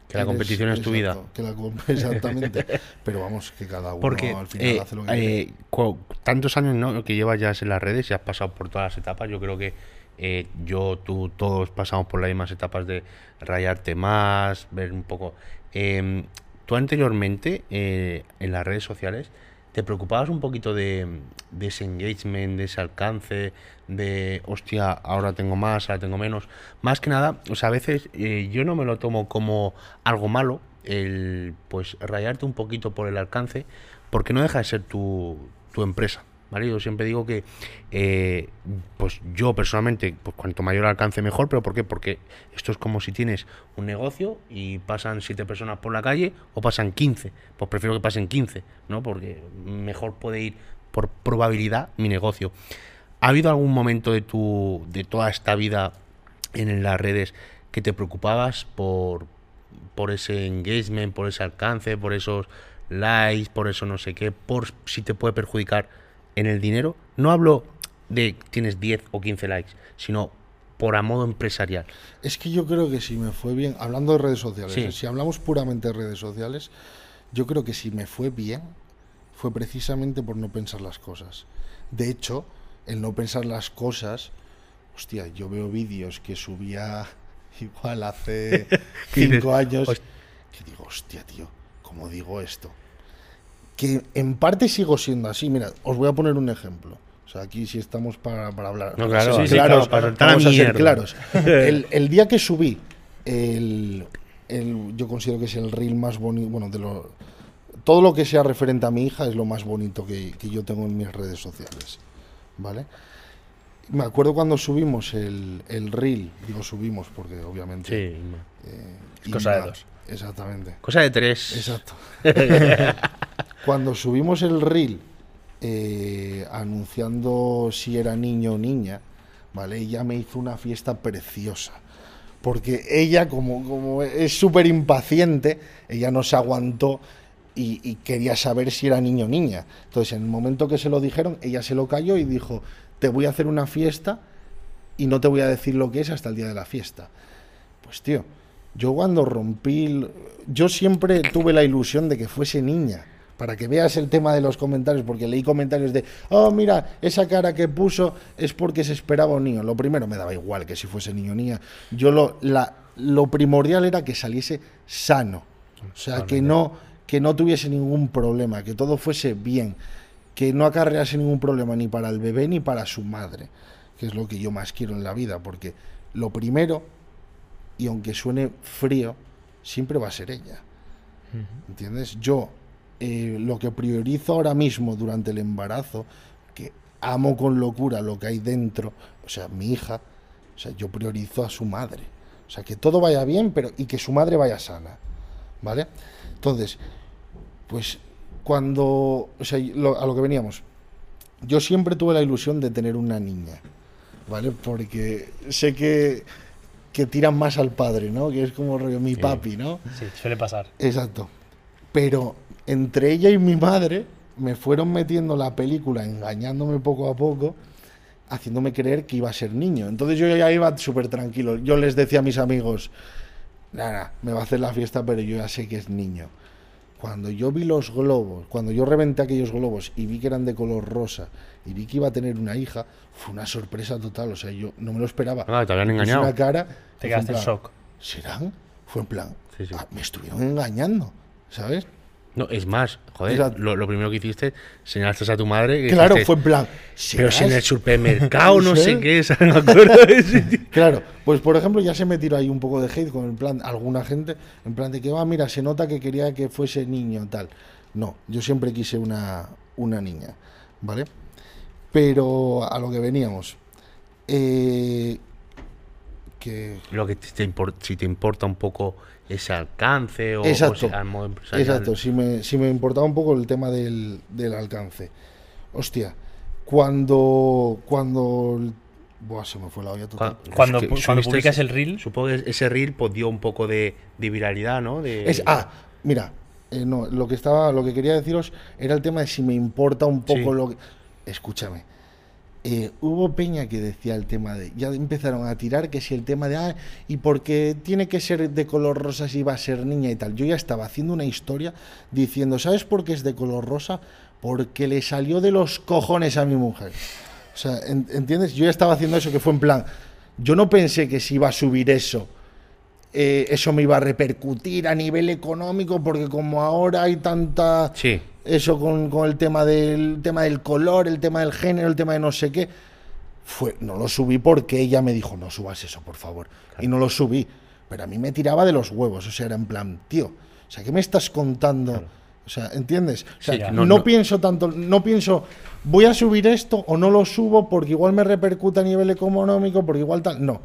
Que la eres- competición es tu vida. que la exactamente. Pero vamos, que cada uno Porque al final eh, hace lo que quiere. eh, cu- tantos años ¿no? que llevas ya en las redes y has pasado por todas las etapas, yo creo que eh, yo, tú, todos pasamos por las mismas etapas de rayarte más, ver un poco... Em, tú anteriormente eh, en las redes sociales te preocupabas un poquito de, de ese engagement, de ese alcance, de hostia, ahora tengo más, ahora tengo menos. Más que nada, o sea, a veces eh, yo no me lo tomo como algo malo, el pues rayarte un poquito por el alcance, porque no deja de ser tu, tu empresa. ¿Vale? Yo siempre digo que, eh, pues yo personalmente, pues cuanto mayor alcance mejor, pero ¿por qué? Porque esto es como si tienes un negocio y pasan siete personas por la calle o pasan 15. Pues prefiero que pasen 15, ¿no? Porque mejor puede ir por probabilidad mi negocio. ¿Ha habido algún momento de tu, de toda esta vida en las redes que te preocupabas por, por ese engagement, por ese alcance, por esos likes, por eso no sé qué, por si te puede perjudicar en el dinero? No hablo de tienes 10 o 15 likes, sino por a modo empresarial. Es que yo creo que si me fue bien, hablando de redes sociales, Sí. si hablamos puramente de redes sociales, yo creo que si me fue bien, fue precisamente por no pensar las cosas. De hecho, el no pensar las cosas, hostia, yo veo vídeos que subía igual hace cinco años, que digo, hostia, tío, ¿cómo digo esto? Que en parte sigo siendo así. Mira, os voy a poner un ejemplo. O sea, aquí sí estamos para, para hablar. No, claro, sí, sí, claros, claro, para vamos a ser claros. El, el día que subí el, el- yo considero que es el reel más bonito, bueno, de lo, todo lo que sea referente a mi hija es lo más bonito que, que yo tengo en mis redes sociales, ¿vale? Me acuerdo cuando subimos el, el reel, digo subimos porque obviamente... Sí, eh, Es cosa de dos. Exactamente. cosa de tres. Exacto. Cuando subimos el reel eh, anunciando si era niño o niña, ¿vale? Ella me hizo una fiesta preciosa. Porque ella, como, como es súper impaciente, ella no se aguantó y, y quería saber si era niño o niña. Entonces, en el momento que se lo dijeron, ella se lo cayó y dijo, te voy a hacer una fiesta y no te voy a decir lo que es hasta el día de la fiesta. Pues tío, yo cuando rompí, yo siempre tuve la ilusión de que fuese niña, para que veas el tema de los comentarios, porque leí comentarios de, oh, mira, esa cara que puso es porque se esperaba un niño. Lo primero me daba igual que si fuese niño o niña. Yo lo, la, lo primordial era que saliese sano, o sea, que no, que no tuviese ningún problema, que todo fuese bien, que no acarrease ningún problema ni para el bebé ni para su madre, que es lo que yo más quiero en la vida, porque lo primero y aunque suene frío, siempre va a ser ella. ¿Entiendes? Yo eh, lo que priorizo ahora mismo durante el embarazo, que amo con locura lo que hay dentro, o sea, mi hija, o sea, yo priorizo a su madre. O sea, que todo vaya bien, pero y que su madre vaya sana. ¿Vale? Entonces, pues cuando, o sea, lo- a lo que veníamos, yo siempre tuve la ilusión de tener una niña, ¿vale? Porque sé que, que tiran más al padre, ¿no? Que es como rollo mi papi, ¿no? Sí, suele pasar. Exacto. Pero entre ella y mi madre me fueron metiendo la película, engañándome poco a poco, haciéndome creer que iba a ser niño. Entonces yo ya iba súper tranquilo. Yo les decía a mis amigos, nada, me va a hacer la fiesta, pero yo ya sé que es niño. Cuando yo vi los globos, cuando yo reventé aquellos globos y vi que eran de color rosa y vi que iba a tener una hija, fue una sorpresa total. O sea, yo no me lo esperaba. Ah, te habían Me engañado. una cara. Te quedaste en plan, shock. ¿Serán? Fue en plan. Sí, sí. "Ah, me estuvieron engañando, ¿sabes? No, es más, joder, lo, lo primero que hiciste, señalaste a tu madre. que Claro, dijiste, fue en plan. Pero si en el supermercado no sé qué, tío. Claro, pues por ejemplo ya se me tiró ahí un poco de hate con el plan, alguna gente, en plan de que va, mira, se nota que quería que fuese niño tal. No, yo siempre quise una, una niña, ¿vale? Pero a lo que veníamos. Eh, que Lo que te, si te importa un poco ese alcance o, o Exacto. sea, al modo empresarial. Exacto, si me, si me importaba un poco el tema del, del alcance. Hostia, cuando. Cuando. Buah, se me fue la olla total. Cua- Cuando, que pu- cuando publicas el reel, Supongo que ese reel pues, dio un poco de, de viralidad, ¿no? De, Es, ah, mira, eh, no, lo que estaba, lo que quería deciros era el tema de si me importa un poco Sí. lo que. Escúchame. Eh, hubo peña que decía el tema de. Ya empezaron a tirar que si el tema de. Ah, y porque tiene que ser de color rosa si va a ser niña y tal. Yo ya estaba haciendo una historia diciendo, ¿sabes por qué es de color rosa? Porque le salió de los cojones a mi mujer. O sea, en- ¿entiendes? Yo ya estaba haciendo eso que fue en plan. Yo no pensé que si iba a subir eso eh, eso me iba a repercutir a nivel económico, porque como ahora hay tanta Sí, eso con, con el tema del tema del color, el tema del género, el tema de no sé qué, fue, no lo subí porque ella me dijo, no subas eso, por favor. Y no lo subí. Pero a mí me tiraba de los huevos. O sea, era en plan, tío, o sea, ¿qué me estás contando? O sea, ¿entiendes? O sea, Sí, no, no, no. pienso tanto, no pienso, voy a subir esto o no lo subo porque igual me repercute a nivel económico, porque igual tal. No.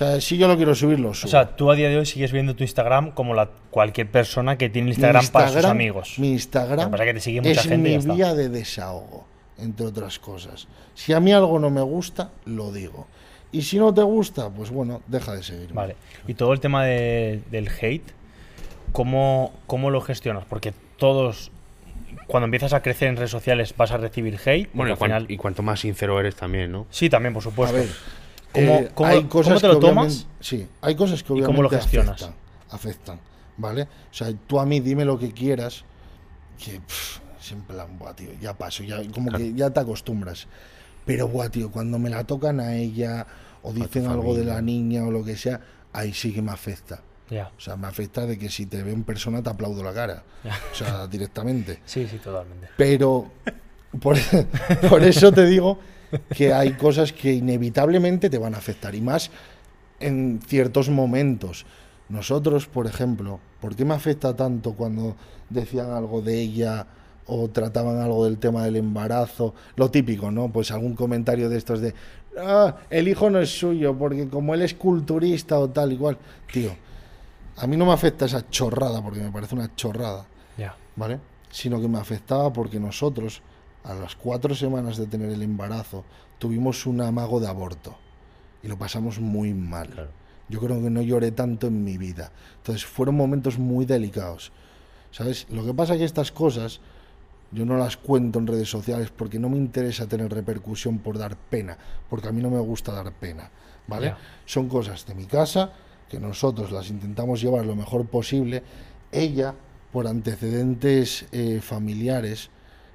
O sea, si yo lo quiero subir, lo subo. o sea, tú a día de hoy sigues viendo tu Instagram como la, cualquier persona que tiene Instagram, para sus amigos. Mi Instagram Lo que pasa es que te sigue mucha es gente mi vía de desahogo, entre otras cosas. Si a mí algo no me gusta, lo digo. Y si no te gusta, pues bueno, deja de seguirme. Vale. Y todo el tema de- del hate, ¿cómo, ¿cómo lo gestionas? Porque todos, cuando empiezas a crecer en redes sociales, vas a recibir hate. bueno, y, cuan- final- y cuanto más sincero eres también, ¿no? Sí, también, por A supuesto. ver, ¿Cómo, eh, cómo- hay cómo cosas te lo tomas? Sí, hay cosas que ¿Y obviamente cómo lo gestionas? afectan, afectan, ¿vale? O sea, tú a mí dime lo que quieras, que pff, es en plan, buah, tío, ya paso, ya como que ya te acostumbras. Pero, buah, tío, cuando me la tocan a ella o dicen algo de la niña o lo que sea, ahí sí que me afecta. Ya. O sea, me afecta de que si te veo en persona te aplaudo la cara. O sea, directamente. Sí, sí, totalmente. Pero por, por eso te digo que hay cosas que inevitablemente te van a afectar. Y más en ciertos momentos. Nosotros, por ejemplo, ¿por qué me afecta tanto cuando decían algo de ella o trataban algo del tema del embarazo? Lo típico, ¿no? Pues algún comentario de estos de, ah, el hijo no es suyo porque como él es culturista o tal, igual. Tío, a mí no me afecta esa chorrada porque me parece una chorrada. Ya. ¿vale? Sino que me afectaba porque nosotros, a las cuatro semanas de tener el embarazo, tuvimos un amago de aborto y lo pasamos muy mal. Claro. Yo creo que no lloré tanto en mi vida. Entonces fueron momentos muy delicados. ¿Sabes? Lo que pasa es que estas cosas yo no las cuento en redes sociales porque no me interesa tener repercusión por dar pena, porque a mí no me gusta dar pena, ¿vale? Son cosas de mi casa que nosotros las intentamos llevar lo mejor posible. Ella, por antecedentes eh, familiares,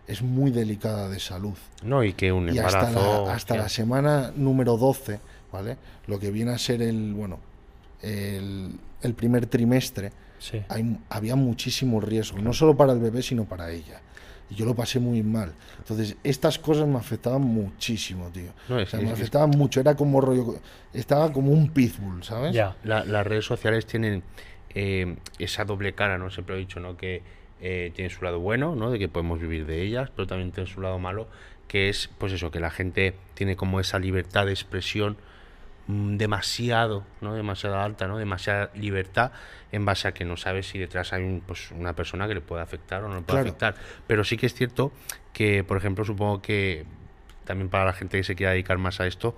es muy delicada de salud. No, y que un Y hasta, embarazo. la, hasta la semana número 12, ¿vale? Lo que viene a ser el, bueno, el, el primer trimestre, Sí. hay, había muchísimo riesgo, no solo para el bebé, sino para ella. Y yo lo pasé muy mal. Entonces, estas cosas me afectaban muchísimo, tío. No, es o sea, me es- afectaban mucho. Era como rollo. Estaba como un pitbull, ¿sabes? Ya. La- las redes sociales tienen eh, esa doble cara, ¿no? Siempre he dicho, ¿no? Que eh, tiene su lado bueno, ¿no? De que podemos vivir de ellas, pero también tiene su lado malo, que es, pues eso, que la gente tiene como esa libertad de expresión mm, demasiado, ¿no? Demasiado alta, ¿no? Demasiada libertad en base a que no sabes si detrás hay un, pues, una persona que le puede afectar o no le puede Claro. afectar. Pero sí que es cierto que, por ejemplo, supongo que también para la gente que se quiera dedicar más a esto,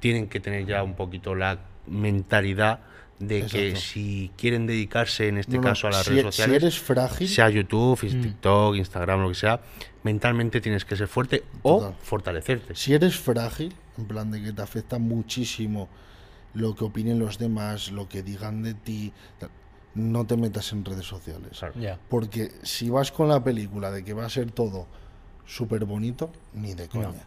tienen que tener ya un poquito la mentalidad de que si quieren dedicarse en este No, caso a las si, redes si sociales, eres frágil, sea YouTube, Mm. TikTok, Instagram, lo que sea, mentalmente tienes que ser fuerte o Total. fortalecerte. si eres frágil, en plan de que te afecta muchísimo lo que opinen los demás, lo que digan de ti, no te metas en redes sociales. Claro. Porque si vas con la película de que va a ser todo súper bonito, ni de coña.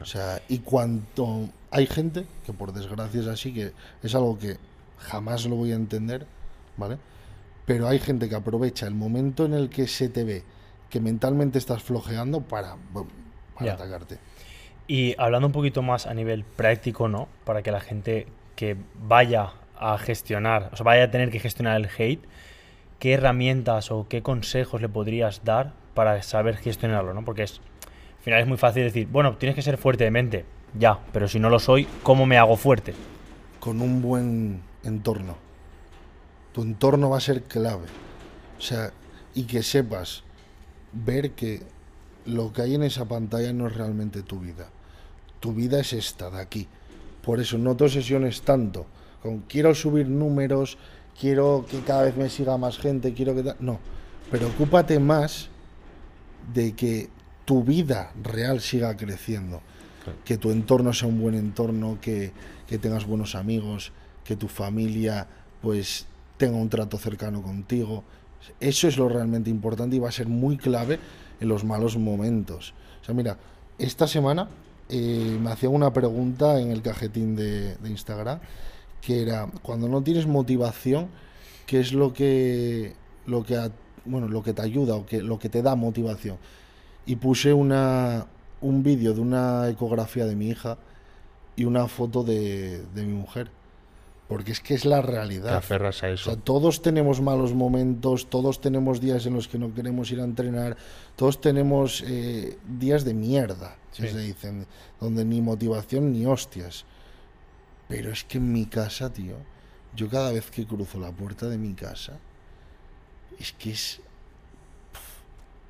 O sea, y cuanto hay gente, que por desgracia es así, que es algo que jamás lo voy a entender, ¿vale? Pero hay gente que aprovecha el momento en el que se te ve que mentalmente estás flojeando para, atacarte. Y hablando un poquito más a nivel práctico, ¿no? Para que la gente que vaya a gestionar, o sea, vaya a tener que gestionar el hate, ¿qué herramientas o qué consejos le podrías dar para saber gestionarlo, ¿no? Porque es, al final es muy fácil decir, bueno, tienes que ser fuerte de mente, ya, pero si no lo soy, ¿cómo me hago fuerte? con un buen entorno. Tu entorno va a ser clave. O sea, y que sepas ver que lo que hay en esa pantalla no es realmente tu vida. Tu vida es esta de aquí. Por eso no te obsesiones tanto con quiero subir números, quiero que cada vez me siga más gente, quiero que... ta-". No, preocúpate más de que tu vida real siga creciendo. Que tu entorno sea un buen entorno, que, que tengas buenos amigos, que tu familia pues tenga un trato cercano contigo. Eso es lo realmente importante y va a ser muy clave en los malos momentos. O sea, mira, esta semana eh, me hacía una pregunta en el cajetín de, Instagram que era cuando no tienes motivación, ¿qué es lo que lo que bueno, lo que te ayuda o que lo que te da motivación? Y puse una un vídeo de una ecografía de mi hija y una foto de, de mi mujer. Porque es que es la Te realidad. aferras a O eso. sea, todos tenemos malos momentos, todos tenemos días en los que no queremos ir a entrenar, todos tenemos eh, días de mierda, Sí. se dicen, donde ni motivación ni hostias. Pero es que en mi casa, tío, yo cada vez que cruzo la puerta de mi casa, es que es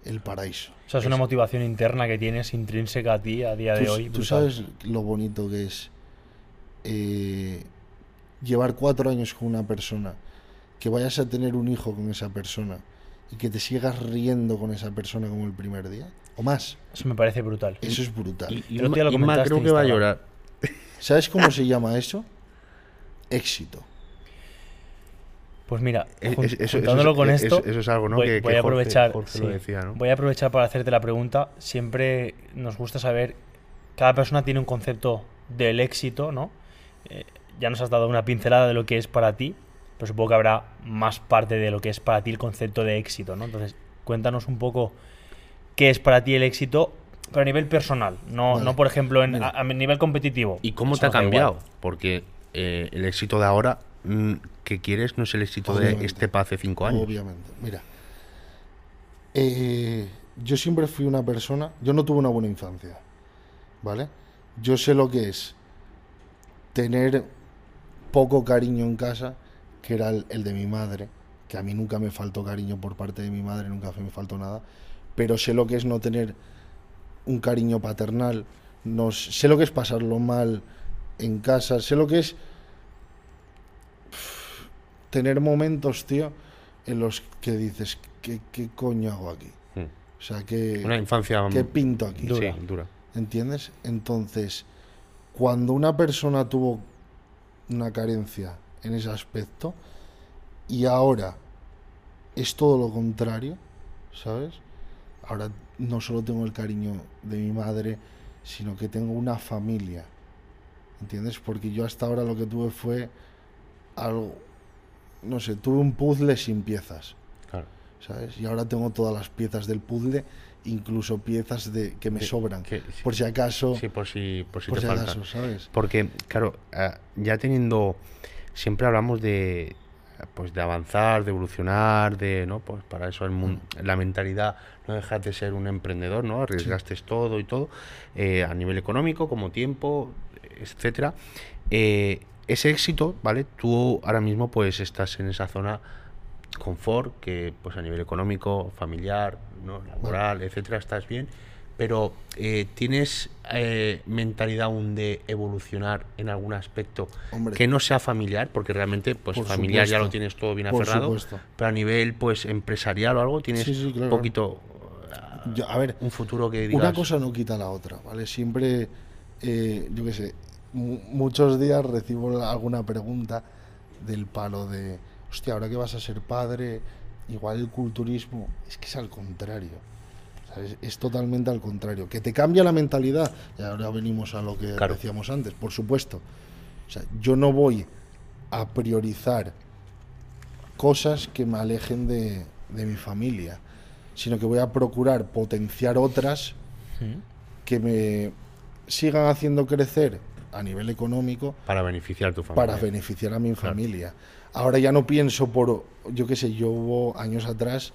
el paraíso. O sea, es una motivación interna que tienes intrínseca a ti a día de hoy. tú brutal. sabes lo bonito que es eh, llevar cuatro años con una persona, que vayas a tener un hijo con esa persona y que te sigas riendo con esa persona como el primer día, o más. Eso me parece brutal. Eso es brutal. Y, y día lo Inma comentaste creo que va a llorar. ¿Sabes cómo se llama eso? Éxito. Pues mira, Es- jun- es- eso- eso juntándolo es- con es- esto, eso es algo, ¿no? voy, que- voy que a Jorge- aprovechar, Jorge lo sí, decía, ¿no? voy a aprovechar para hacerte la pregunta. Siempre nos gusta saber, cada persona tiene un concepto del éxito, ¿no? Eh, ya nos has dado una pincelada de lo que es para ti, pero supongo que habrá más parte de lo que es para ti el concepto de éxito, ¿no? Entonces, cuéntanos un poco qué es para ti el éxito, pero a nivel personal, no, Vale. no por ejemplo en, a, nivel competitivo. ¿Y cómo te ha cambiado? igual. Porque eh, el éxito de ahora mm, que quieres no es el éxito Obviamente. de este hace cinco años. Obviamente. Mira. Eh, yo siempre fui una persona. Yo no tuve una buena infancia. ¿Vale? Yo sé lo que es tener poco cariño en casa, que era el, el de mi madre. Que a mí nunca me faltó cariño por parte de mi madre, nunca me faltó nada. Pero sé lo que es no tener un cariño paternal. No, sé lo que es pasarlo mal en casa. Sé lo que es tener momentos, tío, en los que dices, ¿qué, qué coño hago aquí? Mm. O sea, ¿qué, Una infancia qué pinto aquí? sí, dura. ¿Entiendes? Entonces, cuando una persona tuvo una carencia en ese aspecto y ahora es todo lo contrario, ¿sabes? Ahora no solo tengo el cariño de mi madre, sino que tengo una familia. ¿Entiendes? Porque yo hasta ahora lo que tuve fue algo, no sé, tuve un puzzle sin piezas. Claro. ¿sabes? Y ahora tengo todas las piezas del puzzle, incluso piezas de que me Que- sobran, que- sí. por si acaso, Sí, por si, por si por te si falta. acaso, ¿sabes? Porque, claro, ah, ya teniendo. Siempre hablamos de. Pues de avanzar, de evolucionar, de. ¿no? Pues para eso el mun- la mentalidad no dejar de ser un emprendedor, ¿no? Arriesgaste todo y todo. eh, a nivel económico, como tiempo, etcétera. Eh, ese éxito, ¿vale? Tú ahora mismo pues estás en esa zona confort, que pues a nivel económico, familiar, ¿no? laboral, etcétera, estás bien, pero eh, ¿tienes eh, mentalidad aún de evolucionar en algún aspecto Hombre. que no sea familiar? Porque realmente, pues Por familiar ya lo tienes todo bien Por aferrado, supuesto. pero a nivel pues empresarial o algo, tienes Sí, sí, claro, un poquito Yo- a ver, un futuro que digas... una cosa no quita la otra, ¿vale? Siempre, eh, yo qué sé, mu- muchos días recibo alguna pregunta del palo de, hostia, ahora que vas a ser padre, igual el culturismo, es que es al contrario. Es, totalmente al contrario. Que te cambia la mentalidad. Y ahora venimos a lo que decíamos antes, por supuesto. O sea, yo no voy a priorizar cosas que me alejen de, de mi familia, sino que voy a procurar potenciar otras que me sigan haciendo crecer a nivel económico. Para beneficiar a tu familia. Para beneficiar a mi familia. Ahora ya no pienso por, yo qué sé, yo hubo años atrás,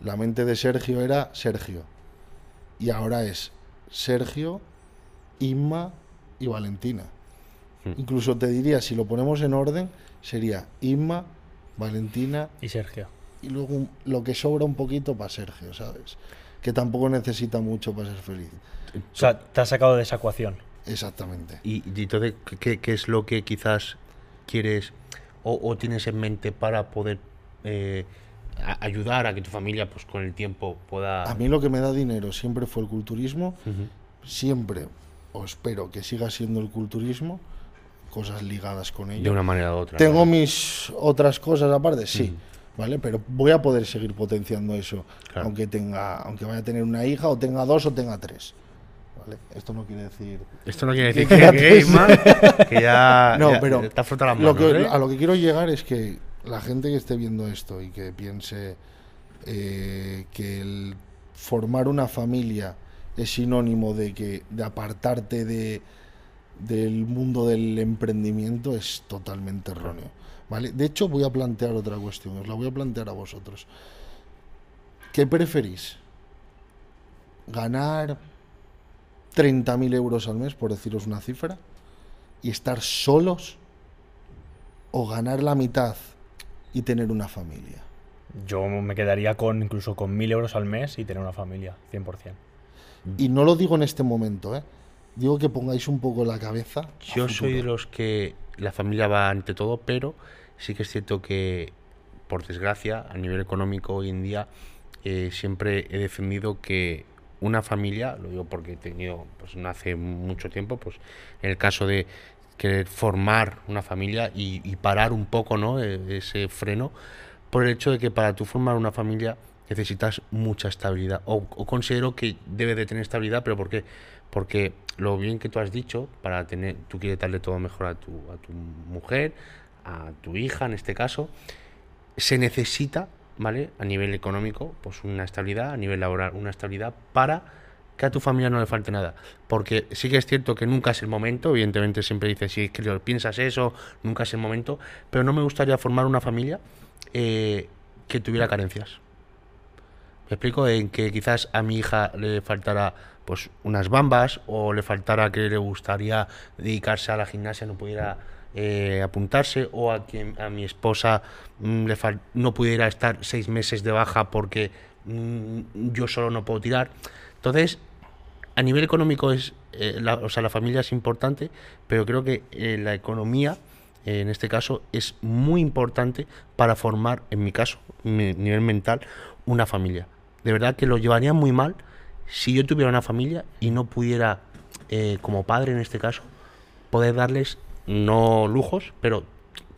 la mente de Sergio era Sergio. Y ahora es Sergio, Inma y Valentina. Hmm. Incluso te diría, si lo ponemos en orden, sería Inma, Valentina y Sergio. Y luego lo que sobra un poquito para Sergio, ¿sabes? Que tampoco necesita mucho para ser feliz. O sea, te has sacado de esa ecuación. Exactamente. ¿Y, entonces ¿qué, es lo que quizás quieres o, tienes en mente para poder eh, ayudar a que tu familia pues con el tiempo pueda... A mí lo que me da dinero siempre fue el culturismo, siempre, o espero que siga siendo el culturismo, cosas ligadas con ello. De una manera u otra. ¿Tengo mis otras cosas aparte? Sí. ¿Vale? Pero voy a poder seguir potenciando eso, aunque tenga, aunque vaya a tener una hija, o tenga dos, o tenga tres. Esto no quiere decir. Esto no quiere decir que, ya, no, pero te frota las manos, ¿eh? A lo que quiero llegar es que la gente que esté viendo esto y que piense eh, que el formar una familia es sinónimo de que de apartarte de del mundo del emprendimiento es totalmente erróneo. ¿vale? De hecho, voy a plantear otra cuestión, os la voy a plantear a vosotros. ¿Qué preferís? ¿Ganar 30.000 euros al mes, por deciros una cifra, y estar solos o ganar la mitad y tener una familia? Yo me quedaría con incluso con 1.000 euros al mes y tener una familia, 100%. Y no lo digo en este momento, ¿eh? Digo que pongáis un poco la cabeza. Yo soy de los que la familia va ante todo, pero sí que es cierto que, por desgracia, a nivel económico hoy en día, eh, siempre he defendido que una familia, lo digo porque he tenido, pues no hace mucho tiempo, pues el caso de querer formar una familia y, parar un poco ¿no? E, ese freno, por el hecho de que para tú formar una familia necesitas mucha estabilidad, o, considero que debe de tener estabilidad, pero ¿por qué? Porque lo bien que tú has dicho, para tener, tú quieres darle todo mejor a tu, a tu mujer, a tu hija en este caso, se necesita ¿vale? A nivel económico, pues una estabilidad, a nivel laboral, una estabilidad para que a tu familia no le falte nada. Porque sí que es cierto que nunca es el momento, evidentemente siempre dices, si es que piensas eso, nunca es el momento, pero no me gustaría formar una familia eh, que tuviera carencias. Me explico en que quizás a mi hija le faltara pues unas bambas o le faltara que le gustaría dedicarse a la gimnasia, no pudiera eh, apuntarse o a quien a mi esposa mm, le no pudiera estar seis meses de baja porque mm, yo solo no puedo tirar. Entonces, a nivel económico es, eh, la, o sea, la familia es importante, pero creo que eh, la economía, en este caso, es muy importante para formar, en mi caso, mi nivel mental, una familia. De verdad que lo llevaría muy mal si yo tuviera una familia y no pudiera, como padre en este caso, poder darles no lujos, pero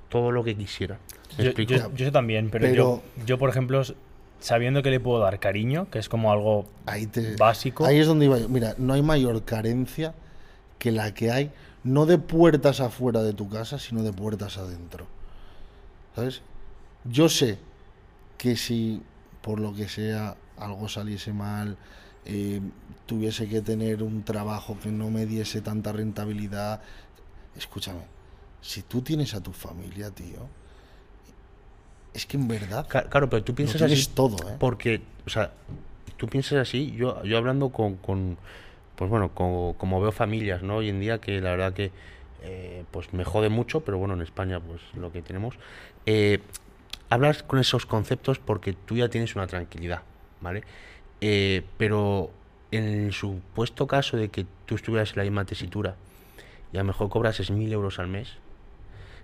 todo lo que quisiera. Yo, yo, también, pero, yo, yo, por ejemplo, sabiendo que le puedo dar cariño, que es como algo básico. Ahí es donde iba yo. Mira, no hay mayor carencia que la que hay, no de puertas afuera de tu casa, sino de puertas adentro. ¿Sabes? Yo sé que si por lo que sea algo saliese mal, eh, tuviese que tener un trabajo que no me diese tanta rentabilidad, escúchame, si tú tienes a tu familia, tío, es que en verdad. Claro, pero tú piensas así. todo, ¿eh? Porque, o sea, tú piensas así, yo, yo hablando con, con pues bueno, como veo familias, ¿no? Hoy en día que la verdad que, eh, pues me jode mucho, pero bueno, en España, pues lo que tenemos. Eh, hablas con esos conceptos porque tú ya tienes una tranquilidad, ¿vale? Eh, pero en el supuesto caso de que tú estuvieras en la misma tesitura y a lo mejor cobras 6.000 euros al mes,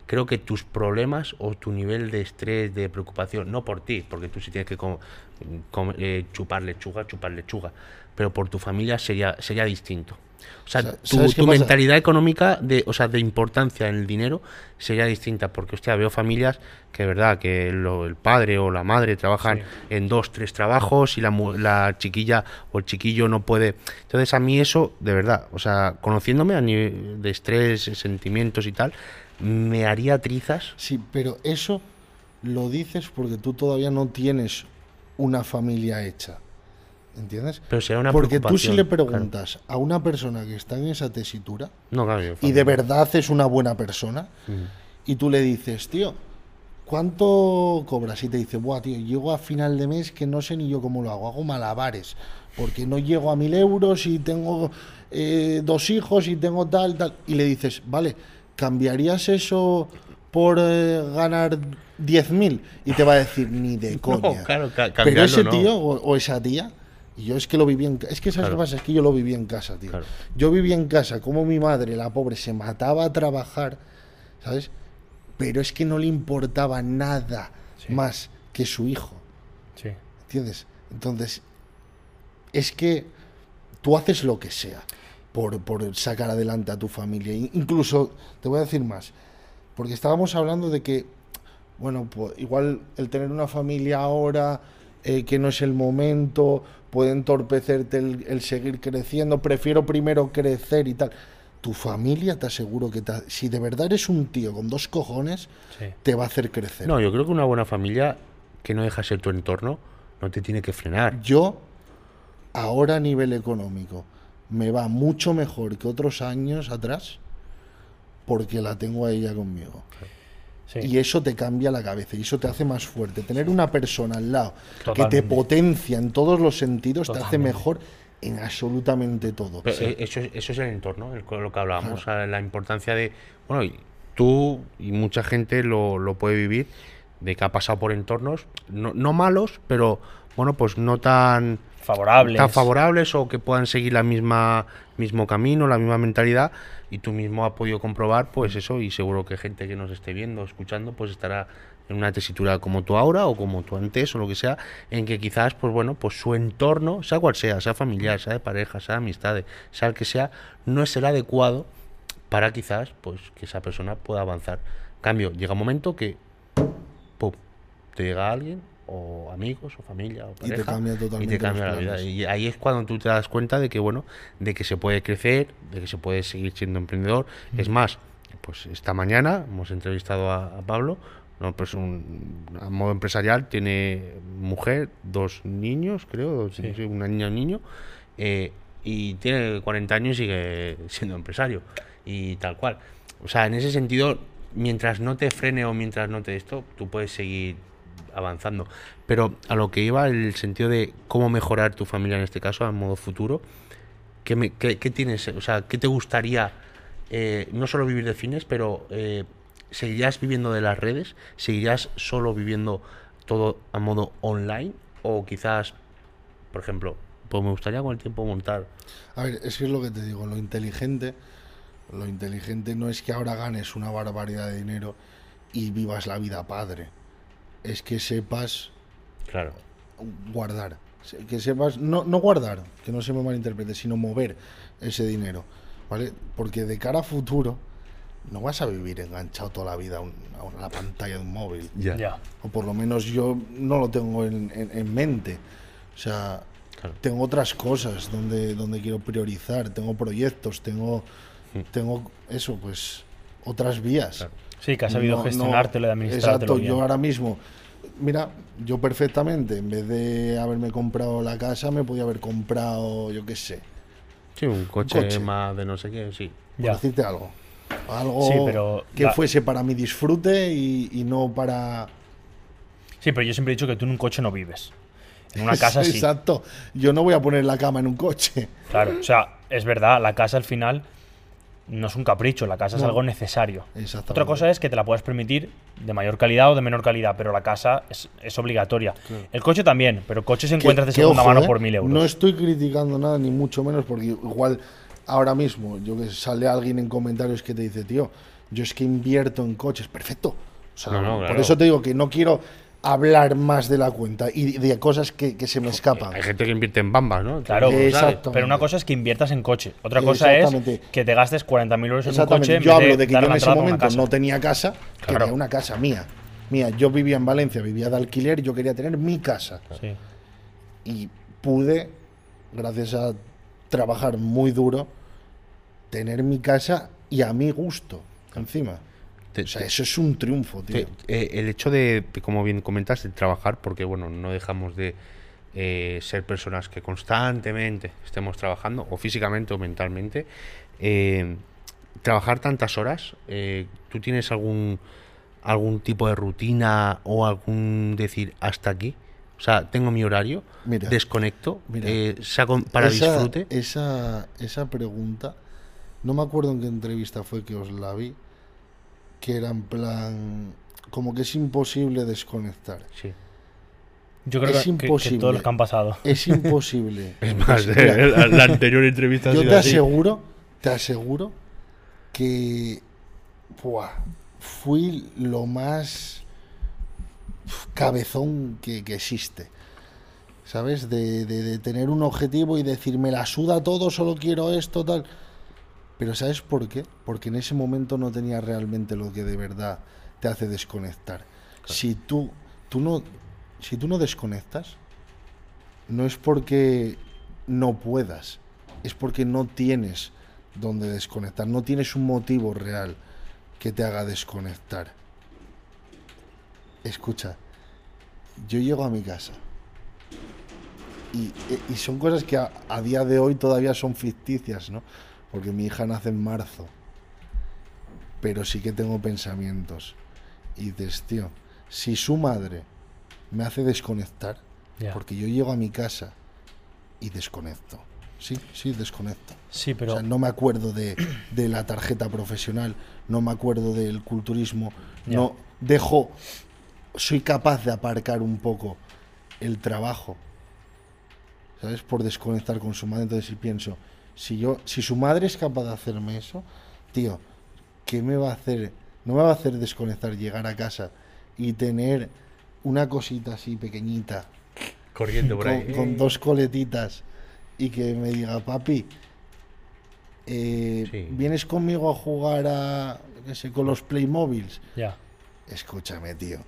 creo que tus problemas o tu nivel de estrés, de preocupación, no por ti, porque tú sí tienes que com- eh, chupar lechuga, chupar lechuga, pero por tu familia sería, sería distinto. O sea, tu, mentalidad económica, de, o sea, de importancia en el dinero, sería distinta, porque, hostia, veo familias que, de verdad, que lo- el padre o la madre trabajan Sí. en dos, tres trabajos y la, mu- la chiquilla o el chiquillo no puede. Entonces, a mí eso, de verdad, o sea, conociéndome a nivel de estrés, sentimientos y tal, me haría trizas. Sí, pero eso lo dices porque tú todavía no tienes una familia hecha. ¿Entiendes? Pero será una porque tú si le claro. preguntas a una persona que está en esa tesitura No, claro, yo, y de verdad es una buena persona y tú le dices, tío, ¿cuánto cobras? Y te dice, buah, tío, llego a final de mes que no sé ni yo cómo lo hago, hago malabares, porque no llego a mil euros y tengo eh, dos hijos y tengo tal, tal. Y le dices, vale, ¿cambiarías eso por eh, ganar 10.000? Y te va a decir, ni de coña. claro, ca- Pero ese no. tío o, o esa tía, y yo es que lo viví en casa. Es que, ¿sabes Claro. qué pasa? Es que yo lo viví en casa, tío. Claro. Yo viví en casa, como mi madre, la pobre, se mataba a trabajar, ¿sabes? Pero es que no le importaba nada Sí. más que su hijo, Sí. ¿entiendes? Entonces, es que tú haces lo que sea por, por sacar adelante a tu familia. In- Incluso, te voy a decir más, porque estábamos hablando de que, bueno, pues igual el tener una familia ahora, eh, que no es el momento, puede entorpecerte el, el seguir creciendo, prefiero primero crecer y tal. Tu familia te aseguro que te- si de verdad eres un tío con dos cojones, Sí. te va a hacer crecer. No, yo creo que una buena familia que no deja ser tu entorno no te tiene que frenar. Yo, ahora a nivel económico, me va mucho mejor que otros años atrás porque la tengo a ella conmigo. Sí. Y eso te cambia la cabeza y eso te hace más fuerte. Tener una persona al lado que te potencia en todos los sentidos te hace mejor en absolutamente todo. Pero, eh, eso, es- eso es el entorno, el- lo que hablábamos, o sea, la importancia de, bueno, y tú y mucha gente lo, lo puede vivir, de que ha pasado por entornos, no, no malos, pero bueno, pues no tan, Favorables. tan favorables o que puedan seguir la misma mismo camino, la misma mentalidad, y tú mismo has podido comprobar, pues eso, y seguro que gente que nos esté viendo, escuchando, pues estará en una tesitura como tú ahora o como tú antes o lo que sea, en que quizás, pues bueno, pues su entorno, sea cual sea, sea familiar, sea de pareja, sea de amistades, sea el que sea, no es el adecuado para quizás, pues que esa persona pueda avanzar. Cambio, llega un momento que, pum, te llega alguien o amigos o familia o Y te pareja cambia y te totalmente cambia la vida. y ahí es cuando tú te das cuenta de que bueno de que se puede crecer de que se puede seguir siendo emprendedor. Es más pues esta mañana hemos entrevistado a, a Pablo. No, pues un, a modo empresarial tiene mujer dos niños creo dos- Sí. sí, una niña y un niño eh, y tiene 40 años y sigue siendo empresario y tal cual. O sea en ese sentido mientras no te frene o mientras no te esto tú puedes seguir avanzando. Pero a lo que iba el sentido de cómo mejorar tu familia en este caso a modo futuro, ¿qué, me- qué- tienes? O sea, ¿qué te gustaría eh, no solo vivir de fines, pero eh, seguirías viviendo de las redes? ¿Seguirías solo viviendo todo a modo online? O quizás, por ejemplo, pues me gustaría con el tiempo montar. A ver, es que es lo que te digo, lo inteligente, lo inteligente no es que ahora ganes una barbaridad de dinero y vivas la vida padre. Es que sepas Claro. guardar. Que sepas, no, no guardar, que no se me malinterprete, sino mover ese dinero. ¿Vale? Porque de cara a futuro, no vas a vivir enganchado toda la vida a, un- a la pantalla de un móvil. Ya. O por lo menos yo no lo tengo en, en- en mente. O sea, Claro. tengo otras cosas donde, donde quiero priorizar, tengo proyectos, tengo, tengo eso, pues otras vías. Claro. Sí, que has sabido No- no- gestionártelo y administrártelo Exacto, bien. yo ahora mismo, mira, yo perfectamente, en vez de haberme comprado la casa, me podía haber comprado, yo qué sé, Sí, un coche, coche. más de no sé qué, sí. por Ya. decirte algo. Algo Sí, pero que la- fuese para mi disfrute y, y no para... Sí, pero yo siempre he dicho que tú en un coche no vives. En una casa sí. Exacto. Yo no voy a poner la cama en un coche. Claro, o sea, es verdad, la casa al final no es un capricho, la casa es algo necesario. Exactamente. Otra cosa es que te la puedes permitir de mayor calidad o de menor calidad, pero la casa es, es obligatoria. El coche también, pero coches encuentras de segunda ojo, mano ¿eh? por mil euros. No estoy criticando nada, ni mucho menos, porque igual ahora mismo, yo que sale alguien en comentarios que te dice, tío, yo es que invierto en coches, perfecto. O sea, No, no, Por eso te digo que no quiero hablar más de la cuenta y de cosas que, que se me escapan. Hay gente que invierte en bambas, ¿no? Claro. Exacto. pero una cosa es que inviertas en coche, otra cosa es que te gastes 40.000 euros en un Exactamente. coche. en Yo hablo de que yo en ese momento no tenía casa, Claro. quería una casa mía. Mía, yo vivía en Valencia, vivía de alquiler, yo quería tener mi casa. Sí. Y pude, gracias a trabajar muy duro, tener mi casa y a mi gusto, encima. Te- O sea, te- eso es un triunfo, tío. Te- eh, el hecho de, como bien comentas, de trabajar, porque bueno, no dejamos de eh, ser personas que constantemente estemos trabajando, o físicamente o mentalmente. eh, trabajar tantas horas, ¿tú tienes algún algún tipo de rutina o algún decir hasta aquí? O sea, tengo mi horario, Mira, desconecto, mira. saco para esa, disfrute. Esa, esa pregunta, no me acuerdo en qué entrevista fue que os la vi, que era en plan, como que es imposible desconectar. Sí. Yo creo Es que, que- que imposible. todos los que han pasado. Es imposible. Es más, Mira, la, la anterior entrevista ha yo sido te así. aseguro, te aseguro que buah, fui lo más cabezón que, que existe. ¿Sabes? De, de- de tener un objetivo y decir, me la suda todo, solo quiero esto, tal. Pero ¿sabes por qué? Porque en ese momento no tenía realmente lo que de verdad te hace desconectar. Si tú, tú no, si tú no desconectas, no es porque no puedas, es porque no tienes donde desconectar, no tienes un motivo real que te haga desconectar. Escucha, yo llego a mi casa y, y son cosas que a, a día de hoy todavía son ficticias, ¿no? Porque mi hija nace en marzo, pero sí que tengo pensamientos. Y dices, tío, si su madre me hace desconectar, porque yo llego a mi casa y desconecto. Sí, sí, desconecto. Sí, pero O sea, no me acuerdo de, de la tarjeta profesional, no me acuerdo del culturismo, no dejo, soy capaz de aparcar un poco el trabajo, ¿sabes? Por desconectar con su madre. Entonces, si pienso, si yo, si su madre es capaz de hacerme eso, tío, ¿qué me va a hacer? No me va a hacer desconectar, llegar a casa y tener una cosita así pequeñita Corriendo por ahí. con, con dos coletitas y que me diga, papi, eh, Sí. ¿vienes conmigo a jugar a, qué sé, con los Playmobiles? ya. Escúchame, tío.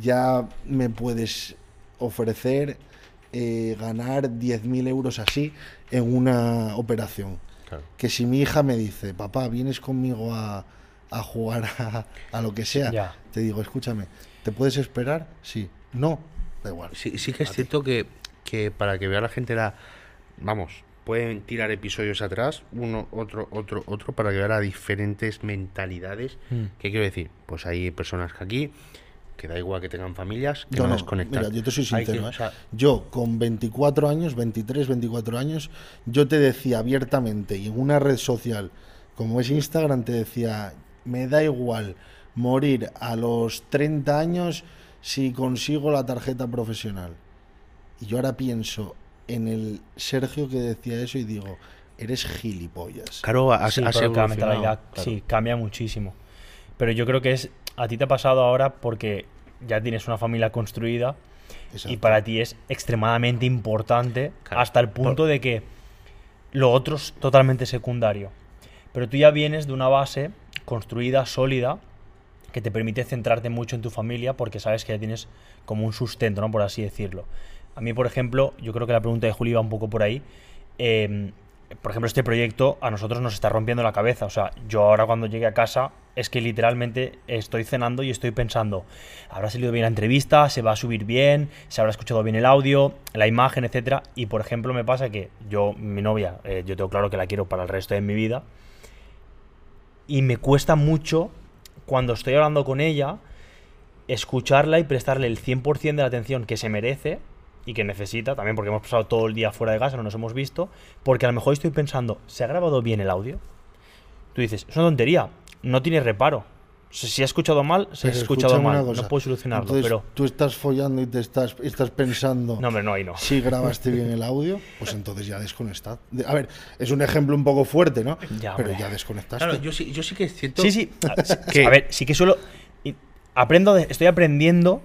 Ya me puedes ofrecer eh, ganar 10.000 euros así en una operación. Claro. Que si mi hija me dice, papá, ¿vienes conmigo a, a jugar a, a lo que sea? Ya. Te digo, escúchame, ¿te puedes esperar? Sí. No, da igual. Sí, sí que es cierto que, que para que vea la gente la... Vamos, pueden tirar episodios atrás, uno, otro, otro, otro, para que vea las diferentes mentalidades. Mm. ¿Qué quiero decir? Pues hay personas que aquí, que da igual que tengan familias, que Yo no, no, desconectan. mira, yo te soy que- sincero. o ¿eh? sea, Yo con 24 años, 23, 24 años, yo te decía abiertamente y en una red social como es Instagram te decía, me da igual morir a los 30 años si consigo la tarjeta profesional. Y yo ahora pienso en el Sergio que decía eso y digo, eres gilipollas. claro, has, Sí, la evolucionado, mentalidad claro. sí, cambia muchísimo. Pero yo creo que es. A ti te ha pasado ahora porque ya tienes una familia construida y para ti es extremadamente importante Claro. hasta el punto de que lo otro es totalmente secundario. Pero tú ya vienes de una base construida, sólida, que te permite centrarte mucho en tu familia porque sabes que ya tienes como un sustento, ¿no? Por así decirlo. A mí, por ejemplo, yo creo que la pregunta de Juli va un poco por ahí. Eh, por ejemplo, este proyecto a nosotros nos está rompiendo la cabeza. O sea, yo ahora cuando llegue a casa es que literalmente estoy cenando y estoy pensando, habrá salido bien la entrevista, se va a subir bien, se habrá escuchado bien el audio, la imagen, etcétera. Y por ejemplo, me pasa que yo, mi novia, eh, yo tengo claro que la quiero para el resto de mi vida. Y me cuesta mucho cuando estoy hablando con ella escucharla y prestarle el 100% de la atención que se merece y que necesita, también porque hemos pasado todo el día fuera de casa, no nos hemos visto, porque a lo mejor estoy pensando, ¿se ha grabado bien el audio? Tú dices, es una tontería, no tiene reparo. Si ha escuchado mal, se ha escuchado mal. No puedo solucionarlo, Entonces, pero. tú estás follando y te estás, estás pensando No, hombre, no, ahí no. si grabaste bien el audio, pues entonces ya desconectad. De- A ver, es un ejemplo un poco fuerte, ¿no? Ya, Pero hombre. ya desconectaste. Claro, yo sí, yo sí que es cierto. Sí, sí. A, sí, a ver, sí que suelo. Aprendo, de- estoy aprendiendo.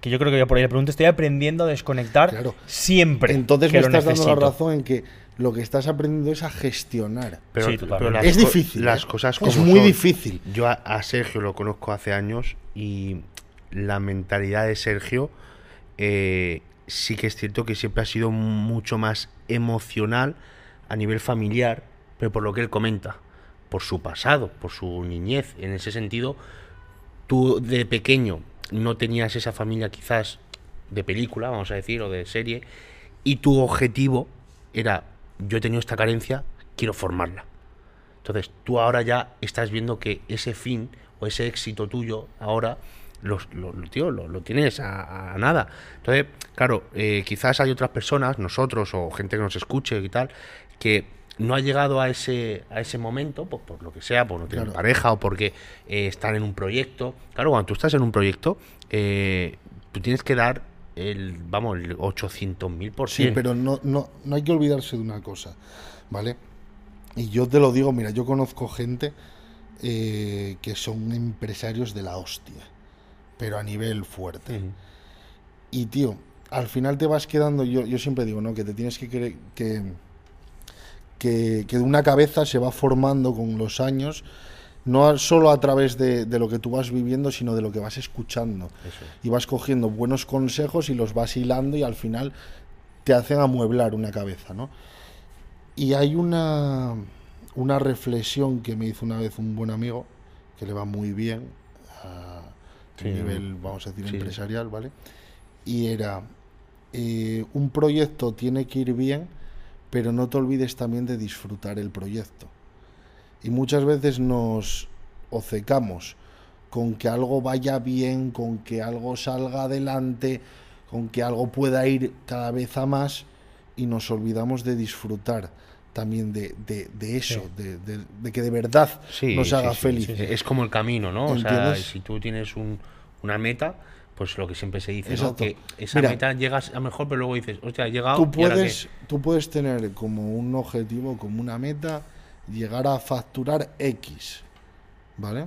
Que yo creo que voy a por ahí la pregunta. Estoy aprendiendo a desconectar Claro. siempre. Entonces que me lo estás dando la razón en que lo que estás aprendiendo es a gestionar. Pero, Sí, las Es difícil, Las ¿eh? cosas Es como muy son. difícil. Yo a, a Sergio lo conozco hace años y la mentalidad de Sergio eh, sí que es cierto que siempre ha sido mucho más emocional a nivel familiar, pero por lo que él comenta, por su pasado, por su niñez. En ese sentido, tú de pequeño no tenías esa familia quizás de película, vamos a decir, o de serie, y tu objetivo era, yo he tenido esta carencia, quiero formarla. Entonces, tú ahora ya estás viendo que ese fin o ese éxito tuyo ahora lo, tío, lo, lo tienes a, a nada. Entonces, claro, eh, quizás hay otras personas, nosotros o gente que nos escuche y tal, que no ha llegado a ese, a ese momento, pues, por lo que sea, por no tener Claro. pareja o porque eh, están en un proyecto. Claro, cuando tú estás en un proyecto, eh, tú tienes que dar el, vamos, el 800.000 por Sí, pero no, no, no hay que olvidarse de una cosa, ¿vale? Y yo te lo digo, mira, yo conozco gente eh, que son empresarios de la hostia, pero a nivel fuerte. Y tío, al final te vas quedando, yo, yo siempre digo, ¿no? Que te tienes que, cre- que que que una cabeza se va formando con los años, no solo a través de, de lo que tú vas viviendo, sino de lo que vas escuchando. Eso. Y vas cogiendo buenos consejos y los vas hilando y al final te hacen amueblar una cabeza, ¿no? Y hay una, una reflexión que me hizo una vez un buen amigo, que le va muy bien a Sí, nivel, vamos a decir, sí. empresarial, ¿vale? Y era, eh, un proyecto tiene que ir bien, pero no te olvides también de disfrutar el proyecto. Y muchas veces nos obcecamos con que algo vaya bien, con que algo salga adelante, con que algo pueda ir cada vez a más y nos olvidamos de disfrutar también de, de- de eso, Sí. de, de- de que de verdad Sí, nos haga sí, feliz. Es como el camino, ¿no? O sea, ¿Entiendes? si tú tienes un- una meta, pues lo que siempre se dice, ¿no? Que esa Mira. meta llegas a mejor, pero luego dices, hostia, he llegado. Tú ¿y ahora qué?". puedes, tú puedes tener como un objetivo, como una meta, llegar a facturar X, ¿vale?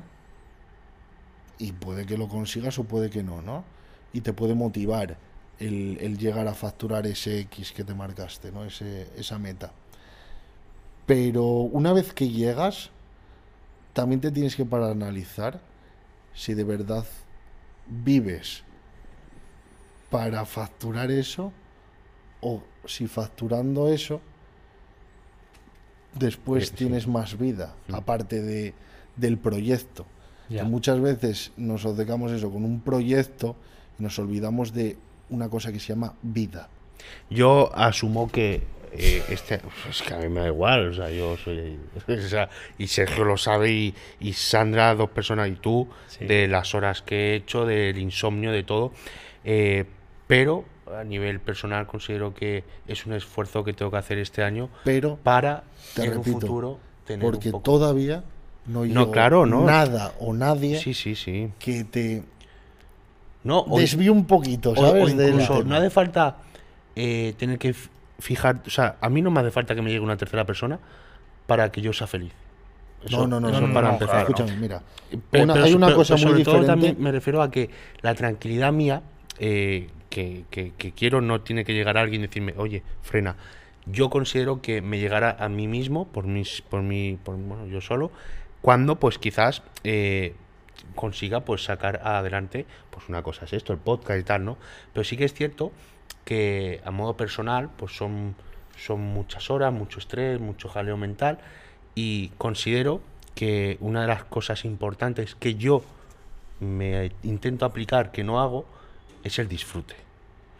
Y puede que lo consigas o puede que no, ¿no? Y te puede motivar el, el llegar a facturar ese X que te marcaste, ¿no? Ese, esa meta. Pero una vez que llegas, también te tienes que para analizar si de verdad vives para facturar eso o si facturando eso después Sí, sí. tienes más vida aparte de, del proyecto. Que muchas veces nos obcecamos eso con un proyecto y nos olvidamos de una cosa que se llama vida. Yo asumo que eh, este. Es que a mí me da igual, o sea, yo soy. o sea, y Sergio lo sabe, y, y Sandra, dos personas, y tú, Sí. de las horas que he hecho, del insomnio, de todo. Eh, pero a nivel personal considero que es un esfuerzo que tengo que hacer este año Pero para Te en un futuro tener porque un poco. todavía no, llegó claro, no. nada o nadie Sí, sí, sí. que te No, o- desvíe un poquito, O- ¿sabes? O, del incluso no hace falta eh, tener que fijar, o sea, a mí no me hace falta que me llegue una tercera persona para que yo sea feliz. Eso- no, no, no, eso no, para no, empezar. Escúchame, mira. Una- pero hay una pero- cosa muy sobre todo diferente. también me refiero a que la tranquilidad mía eh, que, que- que quiero no tiene que llegar a alguien y decirme, oye, frena. Yo considero que me llegará a mí mismo, por mis, por mi, por, bueno, yo solo, cuando pues quizás eh, consiga pues sacar adelante, pues una cosa es esto, el podcast y tal, ¿no? Pero sí que es cierto que a modo personal, pues son, son muchas horas, mucho estrés, mucho jaleo mental y considero que una de las cosas importantes que yo me intento aplicar que no hago es el disfrute.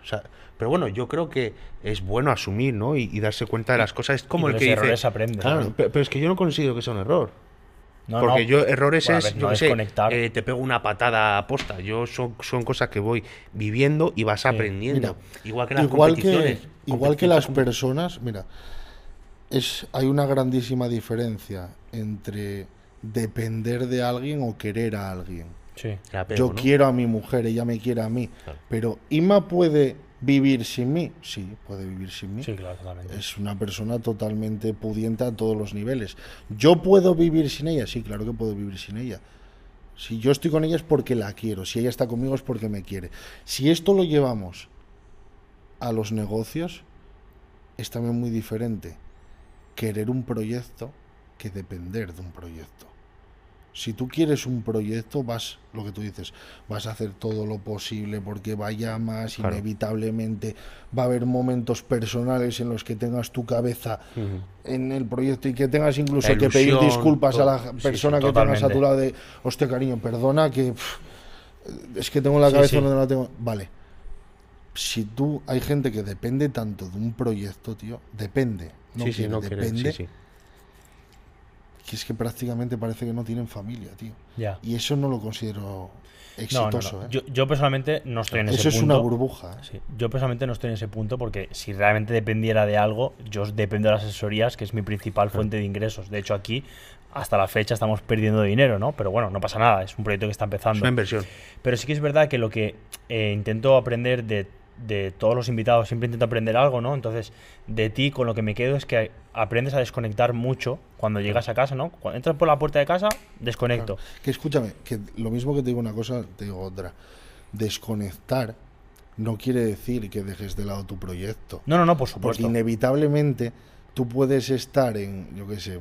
O sea, pero bueno, yo creo que es bueno asumir, ¿no? Y, y darse cuenta de las cosas. Es como Y el que dice. errores aprendes, Claro, ¿no? pe- pero, es que yo no considero que sea un error. No, Porque no. yo errores Bueno, es, ver, yo no qué sé, eh, te pego una patada a posta. Yo son, son cosas que voy viviendo y vas aprendiendo. Mira, igual que las igual que, competiciones. igual que las personas, mira, es, hay una grandísima diferencia entre depender de alguien o querer a alguien. Sí. Yo ¿no? quiero a mi mujer, ella me quiere a mí. Claro. Pero Ima puede vivir sin mí. Sí, puede vivir sin mí. Sí, claro, totalmente. Es una persona totalmente pudiente a todos los niveles. ¿Yo puedo vivir sin ella? Sí, claro que puedo vivir sin ella. Si yo estoy con ella es porque la quiero. Si ella está conmigo es porque me quiere. Si esto lo llevamos a los negocios, es también muy diferente querer un proyecto que depender de un proyecto. Si tú quieres un proyecto, vas, lo que tú dices, vas a hacer todo lo posible porque vaya más, Claro. inevitablemente va a haber momentos personales en los que tengas tu cabeza en el proyecto y que tengas incluso que pedir disculpas a la. Sí, persona sí, que tengas a tu lado de, hostia cariño, perdona que pff, es que tengo la cabeza sí. donde no la tengo. Vale. Si tú, hay gente que depende tanto de un proyecto, tío, depende. No sí, sí, quiere, no quiere, depende, sí. Que es que prácticamente parece que no tienen familia, tío. Ya. Y eso no lo considero No, no, exitoso, no. ¿eh? Yo, yo personalmente no estoy en ese Eso es punto. una burbuja, ¿eh? Sí, Yo personalmente no estoy en ese punto porque si realmente dependiera de algo, yo dependo de las asesorías, que es mi principal fuente de ingresos. De hecho, aquí hasta la fecha estamos perdiendo dinero, ¿no? Pero bueno, no pasa nada, es un proyecto que está Es empezando. una inversión. Pero sí que es verdad que lo que eh, intento aprender de, de todos los invitados, siempre intento aprender algo, ¿no? Entonces, de ti con lo que me quedo es que aprendes a desconectar mucho cuando llegas a casa, ¿no? Cuando entras por la puerta de casa, desconecto. Que escúchame, que lo mismo que te digo una cosa, te digo otra. Desconectar no quiere decir que dejes de lado tu proyecto. No, no, no, por Porque supuesto. inevitablemente tú puedes estar en, yo qué sé,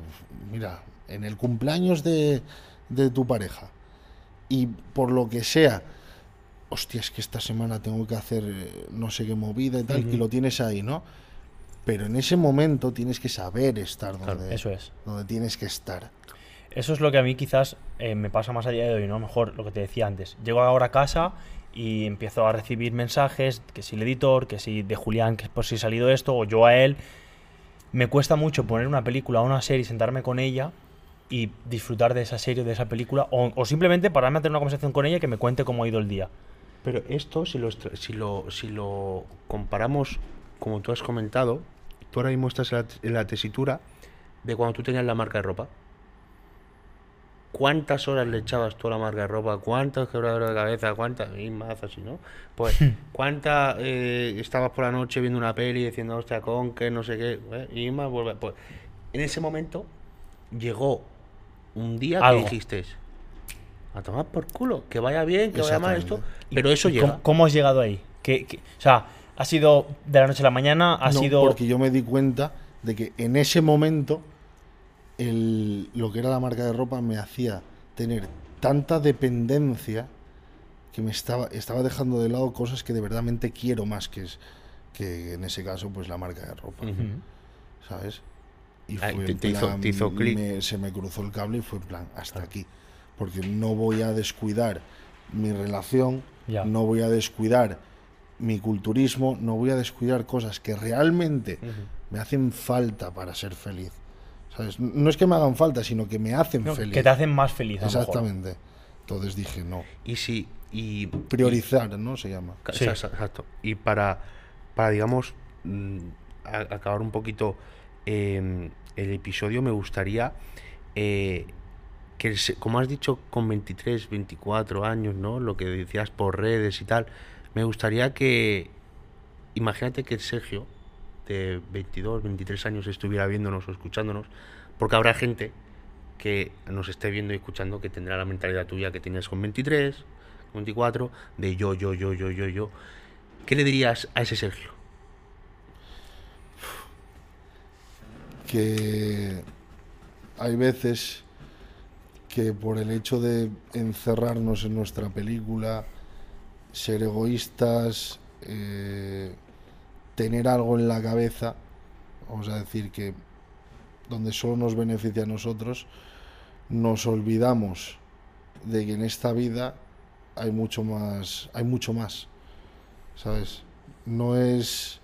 mira, en el cumpleaños de, de tu pareja y por lo que sea, hostia, es que esta semana tengo que hacer eh, no sé qué movida y tal, y lo tienes ahí, ¿no? Pero en ese momento tienes que saber estar donde, Eso es. donde tienes que estar. Eso es lo que a mí quizás eh, me pasa más a día de hoy, ¿no? Mejor lo que te decía antes. Llego ahora a casa y empiezo a recibir mensajes, que si el editor, que si de Julián, que por si ha salido esto, o yo a él. Me cuesta mucho poner una película o una serie, sentarme con ella y disfrutar de esa serie o de esa película, o, o simplemente pararme a tener una conversación con ella y que me cuente cómo ha ido el día. Pero esto, si lo, si lo, si lo comparamos, como tú has comentado, tú ahora mismo estás en la, en la tesitura de cuando tú tenías la marca de ropa. ¿Cuántas horas le echabas tú a la marca de ropa? ¿Cuántos quebraderos de cabeza? ¿Cuántas? Y más así, ¿no? Pues, ¿cuántas eh, estabas por la noche viendo una peli diciendo, hostia, con que no sé qué? eh, Y más vuelve. Pues, en ese momento llegó un día Algo. que dijiste, a tomar por culo, que vaya bien, que vaya mal esto. Pero eso ¿Y llega. ¿Cómo, cómo has llegado ahí? ¿Qué- qué- o sea, ¿ha sido de la noche a la mañana? ¿Ha No, sido...? Porque yo me di cuenta de que en ese momento el, lo que era la marca de ropa me hacía tener tanta dependencia que me estaba, estaba dejando de lado cosas que de verdadmente quiero más, que es que en ese caso pues la marca de ropa, Ujú. ¿sabes? Y fue te- en te hizo- te hizo clic. me- se me cruzó el cable y fue en plan, hasta aquí. Porque no voy a descuidar mi relación, Ya. no voy a descuidar mi culturismo, no voy a descuidar cosas que realmente me hacen falta para ser feliz. ¿Sabes? No es que me hagan falta, sino que me hacen No, feliz. que te hacen más feliz. a lo mejor. Exactamente. Entonces dije, no. Y si. Y, Priorizar, ¿no? Se llama. Sí. exa- Exacto. Y para, para digamos, mm, a- acabar un poquito eh, el episodio, me gustaría eh, que, como has dicho, con 23, 24 años, ¿no? Lo que decías por redes y tal, me gustaría que, imagínate que Sergio, de 22, 23 años, estuviera viéndonos o escuchándonos, porque habrá gente que nos esté viendo y escuchando que tendrá la mentalidad tuya que tenías con 23, 24, de yo, yo, yo, yo, yo, yo. ¿Qué le dirías a ese Sergio? que hay veces que por el hecho de encerrarnos en nuestra película, ser egoístas, eh, tener algo en la cabeza, vamos a decir que donde solo nos beneficia a nosotros, nos olvidamos de que en esta vida hay mucho más, hay mucho más, ¿sabes? No es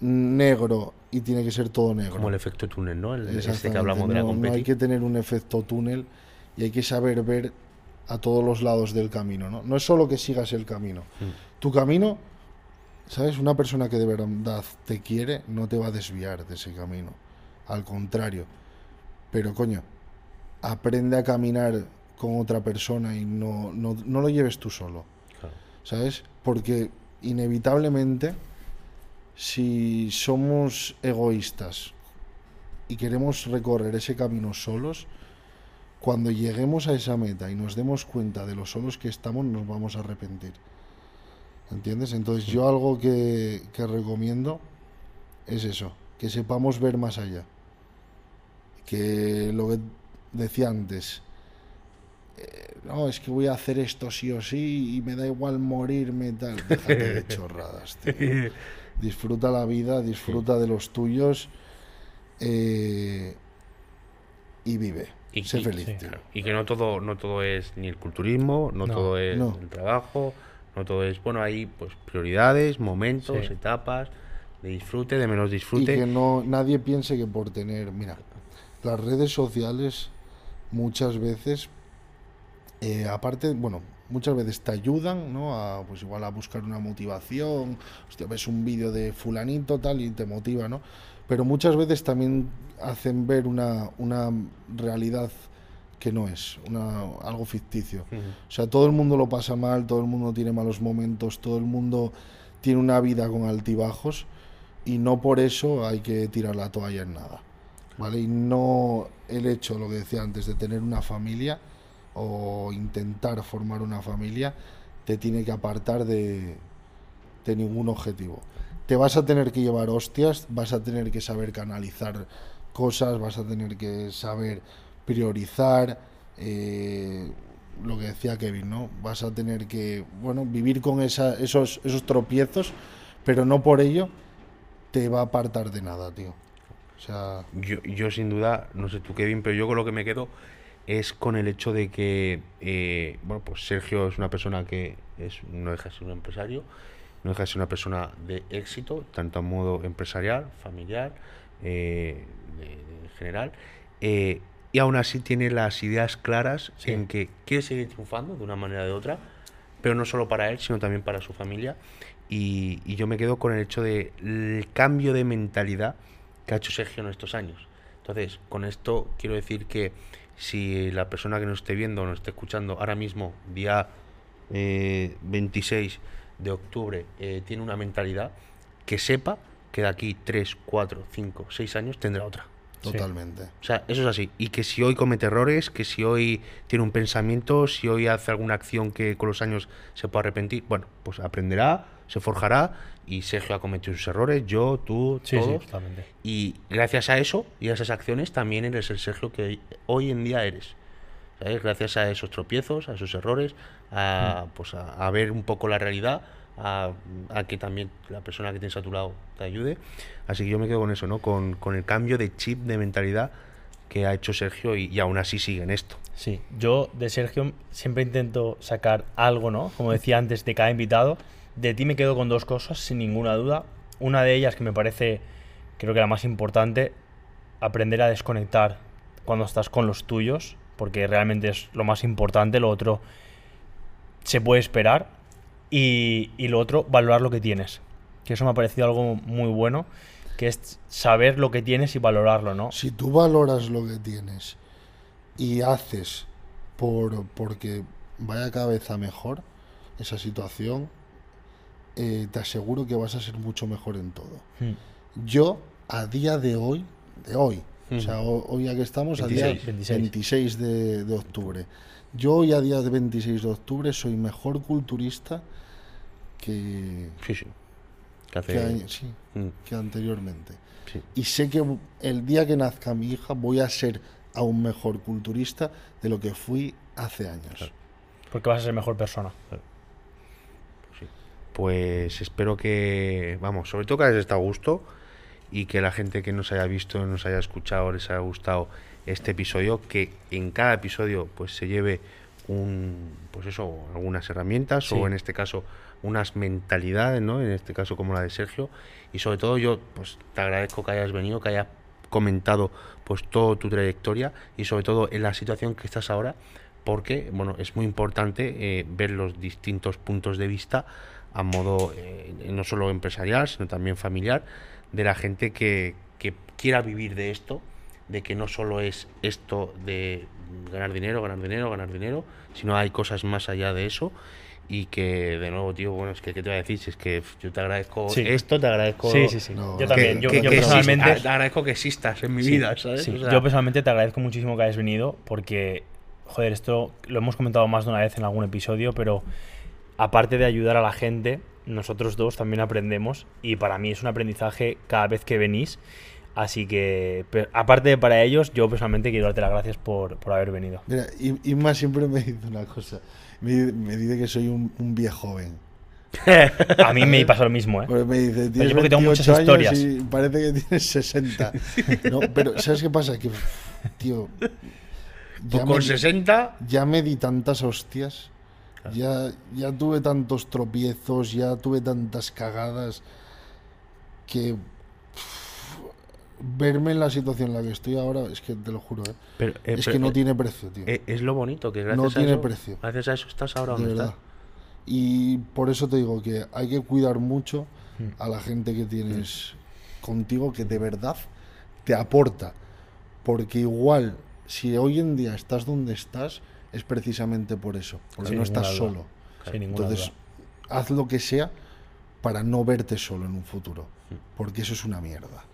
negro y tiene que ser todo negro. Como el efecto túnel, ¿no? El, este que hablamos de la no, hay que tener un efecto túnel y hay que saber ver a todos los lados del camino. No, no es solo que sigas el camino. Mm. Tu camino, ¿sabes? Una persona que de verdad te quiere no te va a desviar de ese camino. Al contrario. Pero coño, aprende a caminar con otra persona y no, no, no lo lleves tú solo. Claro. ¿Sabes? Porque inevitablemente, si somos egoístas y queremos recorrer ese camino solos, cuando lleguemos a esa meta y nos demos cuenta de lo solos que estamos, nos vamos a arrepentir. ¿Entiendes? Entonces yo algo que, que recomiendo es eso, que sepamos ver más allá. Que lo que decía antes, eh, no, es que voy a hacer esto sí o sí y me da igual morirme tal. Déjate de chorradas, tío. Disfruta la vida, disfruta de los tuyos eh, y vive. Y- sé y- feliz. Y que no todo, no todo es ni el culturismo, no, No, todo es no. el trabajo, no todo es, bueno, hay pues prioridades, momentos, Sí. etapas, de disfrute, de menos Y disfrute. que no nadie piense que por tener, mira, las redes sociales muchas veces, eh, aparte, bueno, muchas veces te ayudan, ¿no? A, pues igual a buscar una motivación, hostia, ves un vídeo de fulanito tal y te motiva, ¿no? Pero muchas veces también hacen ver una, una realidad que no es, una, algo ficticio. O sea, todo el mundo lo pasa mal, todo el mundo tiene malos momentos, todo el mundo tiene una vida con altibajos y no por eso hay que tirar la toalla en nada. ¿Vale? Y no el hecho, lo que decía antes, de tener una familia o intentar formar una familia, te tiene que apartar de, de ningún objetivo. Te vas a tener que llevar hostias, vas a tener que saber canalizar cosas, vas a tener que saber priorizar, eh, lo que decía Kevin, ¿no? Vas a tener que, bueno, vivir con esa, esos, esos tropiezos, pero no por ello te va a apartar de nada, tío. O sea, Yo, yo sin duda, no sé tú Kevin, pero yo con lo que me quedo es con el hecho de que, eh, bueno, pues Sergio es una persona que es, no deja de ser un empresario, no deja de ser una persona de éxito, tanto a modo empresarial, familiar, eh, de- de- en general, eh, y aún así tiene las ideas claras Sí. en que quiere seguir triunfando de una manera o de otra, pero no solo para él, sino también para su familia. Y, y yo me quedo con el hecho de el cambio de mentalidad que ha hecho Sergio en estos años. Entonces, con esto quiero decir que si la persona que nos esté viendo o nos esté escuchando ahora mismo, día eh, 26 de octubre, eh, tiene una mentalidad, que sepa que de aquí 3, 4, 5, 6 años tendrá otra. Sí. totalmente. O sea, eso es así. Y que si hoy comete errores, que si hoy tiene un pensamiento, si hoy hace alguna acción que con los años se puede arrepentir, bueno, pues aprenderá, se forjará y Sergio ha cometido sus errores, yo, tú, Sí, sí, todos. totalmente. Y gracias a eso y a esas acciones también eres el Sergio que hoy en día eres. ¿Sabes? Gracias a esos tropiezos, a esos errores, a, pues a, a ver un poco la realidad, a, a que también la persona que tienes a tu lado te ayude. Así que yo me quedo con eso, ¿no? Con, con el cambio de chip, de mentalidad que ha hecho Sergio y, y aún así sigue en esto. Sí, yo de Sergio siempre intento sacar algo, ¿no? Como decía antes, de cada invitado. De ti me quedo con dos cosas, sin ninguna duda. Una de ellas que me parece, creo que la más importante, aprender a desconectar cuando estás con los tuyos, porque realmente es lo más importante. Lo otro se puede esperar. Y, y lo otro, valorar lo que tienes. Que eso me ha parecido algo muy bueno, que es saber lo que tienes y valorarlo, ¿no? Si tú valoras lo que tienes y haces por porque vaya cabeza mejor esa situación, eh, te aseguro que vas a ser mucho mejor en todo. Mm. Yo, a día de hoy, de hoy, o sea, hoy ya que estamos, a día 26. 26. 26 de, de octubre. Yo hoy a día de 26 de octubre soy mejor culturista que, Sí, sí. Que hace- que, a- sí, Mm, que anteriormente. sí. Y sé que el día que nazca mi hija voy a ser aún mejor culturista de lo que fui hace años. Claro. Porque vas a ser mejor persona. Sí. Pues espero que, vamos, sobre todo que hayas estado a gusto y que la gente que nos haya visto, nos haya escuchado, les haya gustado este episodio, que en cada episodio pues se lleve un, pues eso, algunas herramientas Sí. o en este caso unas mentalidades, ¿no? En este caso como la de Sergio y sobre todo yo pues te agradezco que hayas venido, que hayas comentado pues toda tu trayectoria y sobre todo en la situación que estás ahora porque bueno es muy importante eh, ver los distintos puntos de vista a modo eh, no solo empresarial sino también familiar de la gente que, que quiera vivir de esto de que no solo es esto de ganar dinero, ganar dinero, ganar dinero, sino hay cosas más allá de eso y que de nuevo, tío, bueno, es que qué te voy a decir, Si es que yo te agradezco Sí. esto, te agradezco Sí, sí, sí. No, yo que- también. Yo, que- yo que personalmente. exista- te agradezco que existas en mi Sí, vida, ¿sabes? sí. O sea, Yo personalmente te agradezco muchísimo que hayas venido porque, joder, esto lo hemos comentado más de una vez en algún episodio, pero aparte de ayudar a la gente, nosotros dos también aprendemos y para mí es un aprendizaje cada vez que venís. Así que, aparte de para ellos, yo personalmente quiero darte las gracias por, por haber venido. Mira, Inma siempre me dice una cosa. Me, me dice que soy un, un viejo joven. A mí me pasa lo mismo, ¿eh? Porque me dice, tienes es porque tengo 28 muchas años historias. y parece que tienes 60. No, pero ¿sabes qué pasa? Que, tío, pues ya con me, 60, ya me di tantas hostias, ya, ya tuve tantos tropiezos, ya tuve tantas cagadas, que pff, verme en la situación en la que estoy ahora, es que te lo juro, ¿eh? pero, eh, es pero, que no eh, tiene precio, tío. es lo bonito, que gracias No a tiene eso, precio. gracias a eso estás ahora de donde estás. Y por eso te digo que hay que cuidar mucho Mm. a la gente que tienes contigo, que de verdad te aporta. Porque igual, si hoy en día estás donde estás, es precisamente por eso, porque Sin no estás duda. solo. Sin Entonces, duda. haz lo que sea para no verte solo en un futuro, porque eso es una mierda.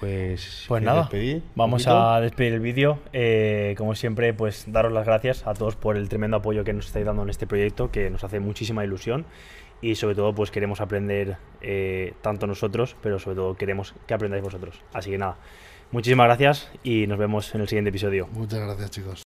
Pues, Pues ¿quieres nada, despedir vamos a despedir el vídeo. Eh, como siempre, pues daros las gracias a todos por el tremendo apoyo que nos estáis dando en este proyecto, que nos hace muchísima ilusión. Y sobre todo, pues queremos aprender eh, tanto nosotros, pero sobre todo queremos que aprendáis vosotros. Así que nada, muchísimas gracias y nos vemos en el siguiente episodio. Muchas gracias, chicos.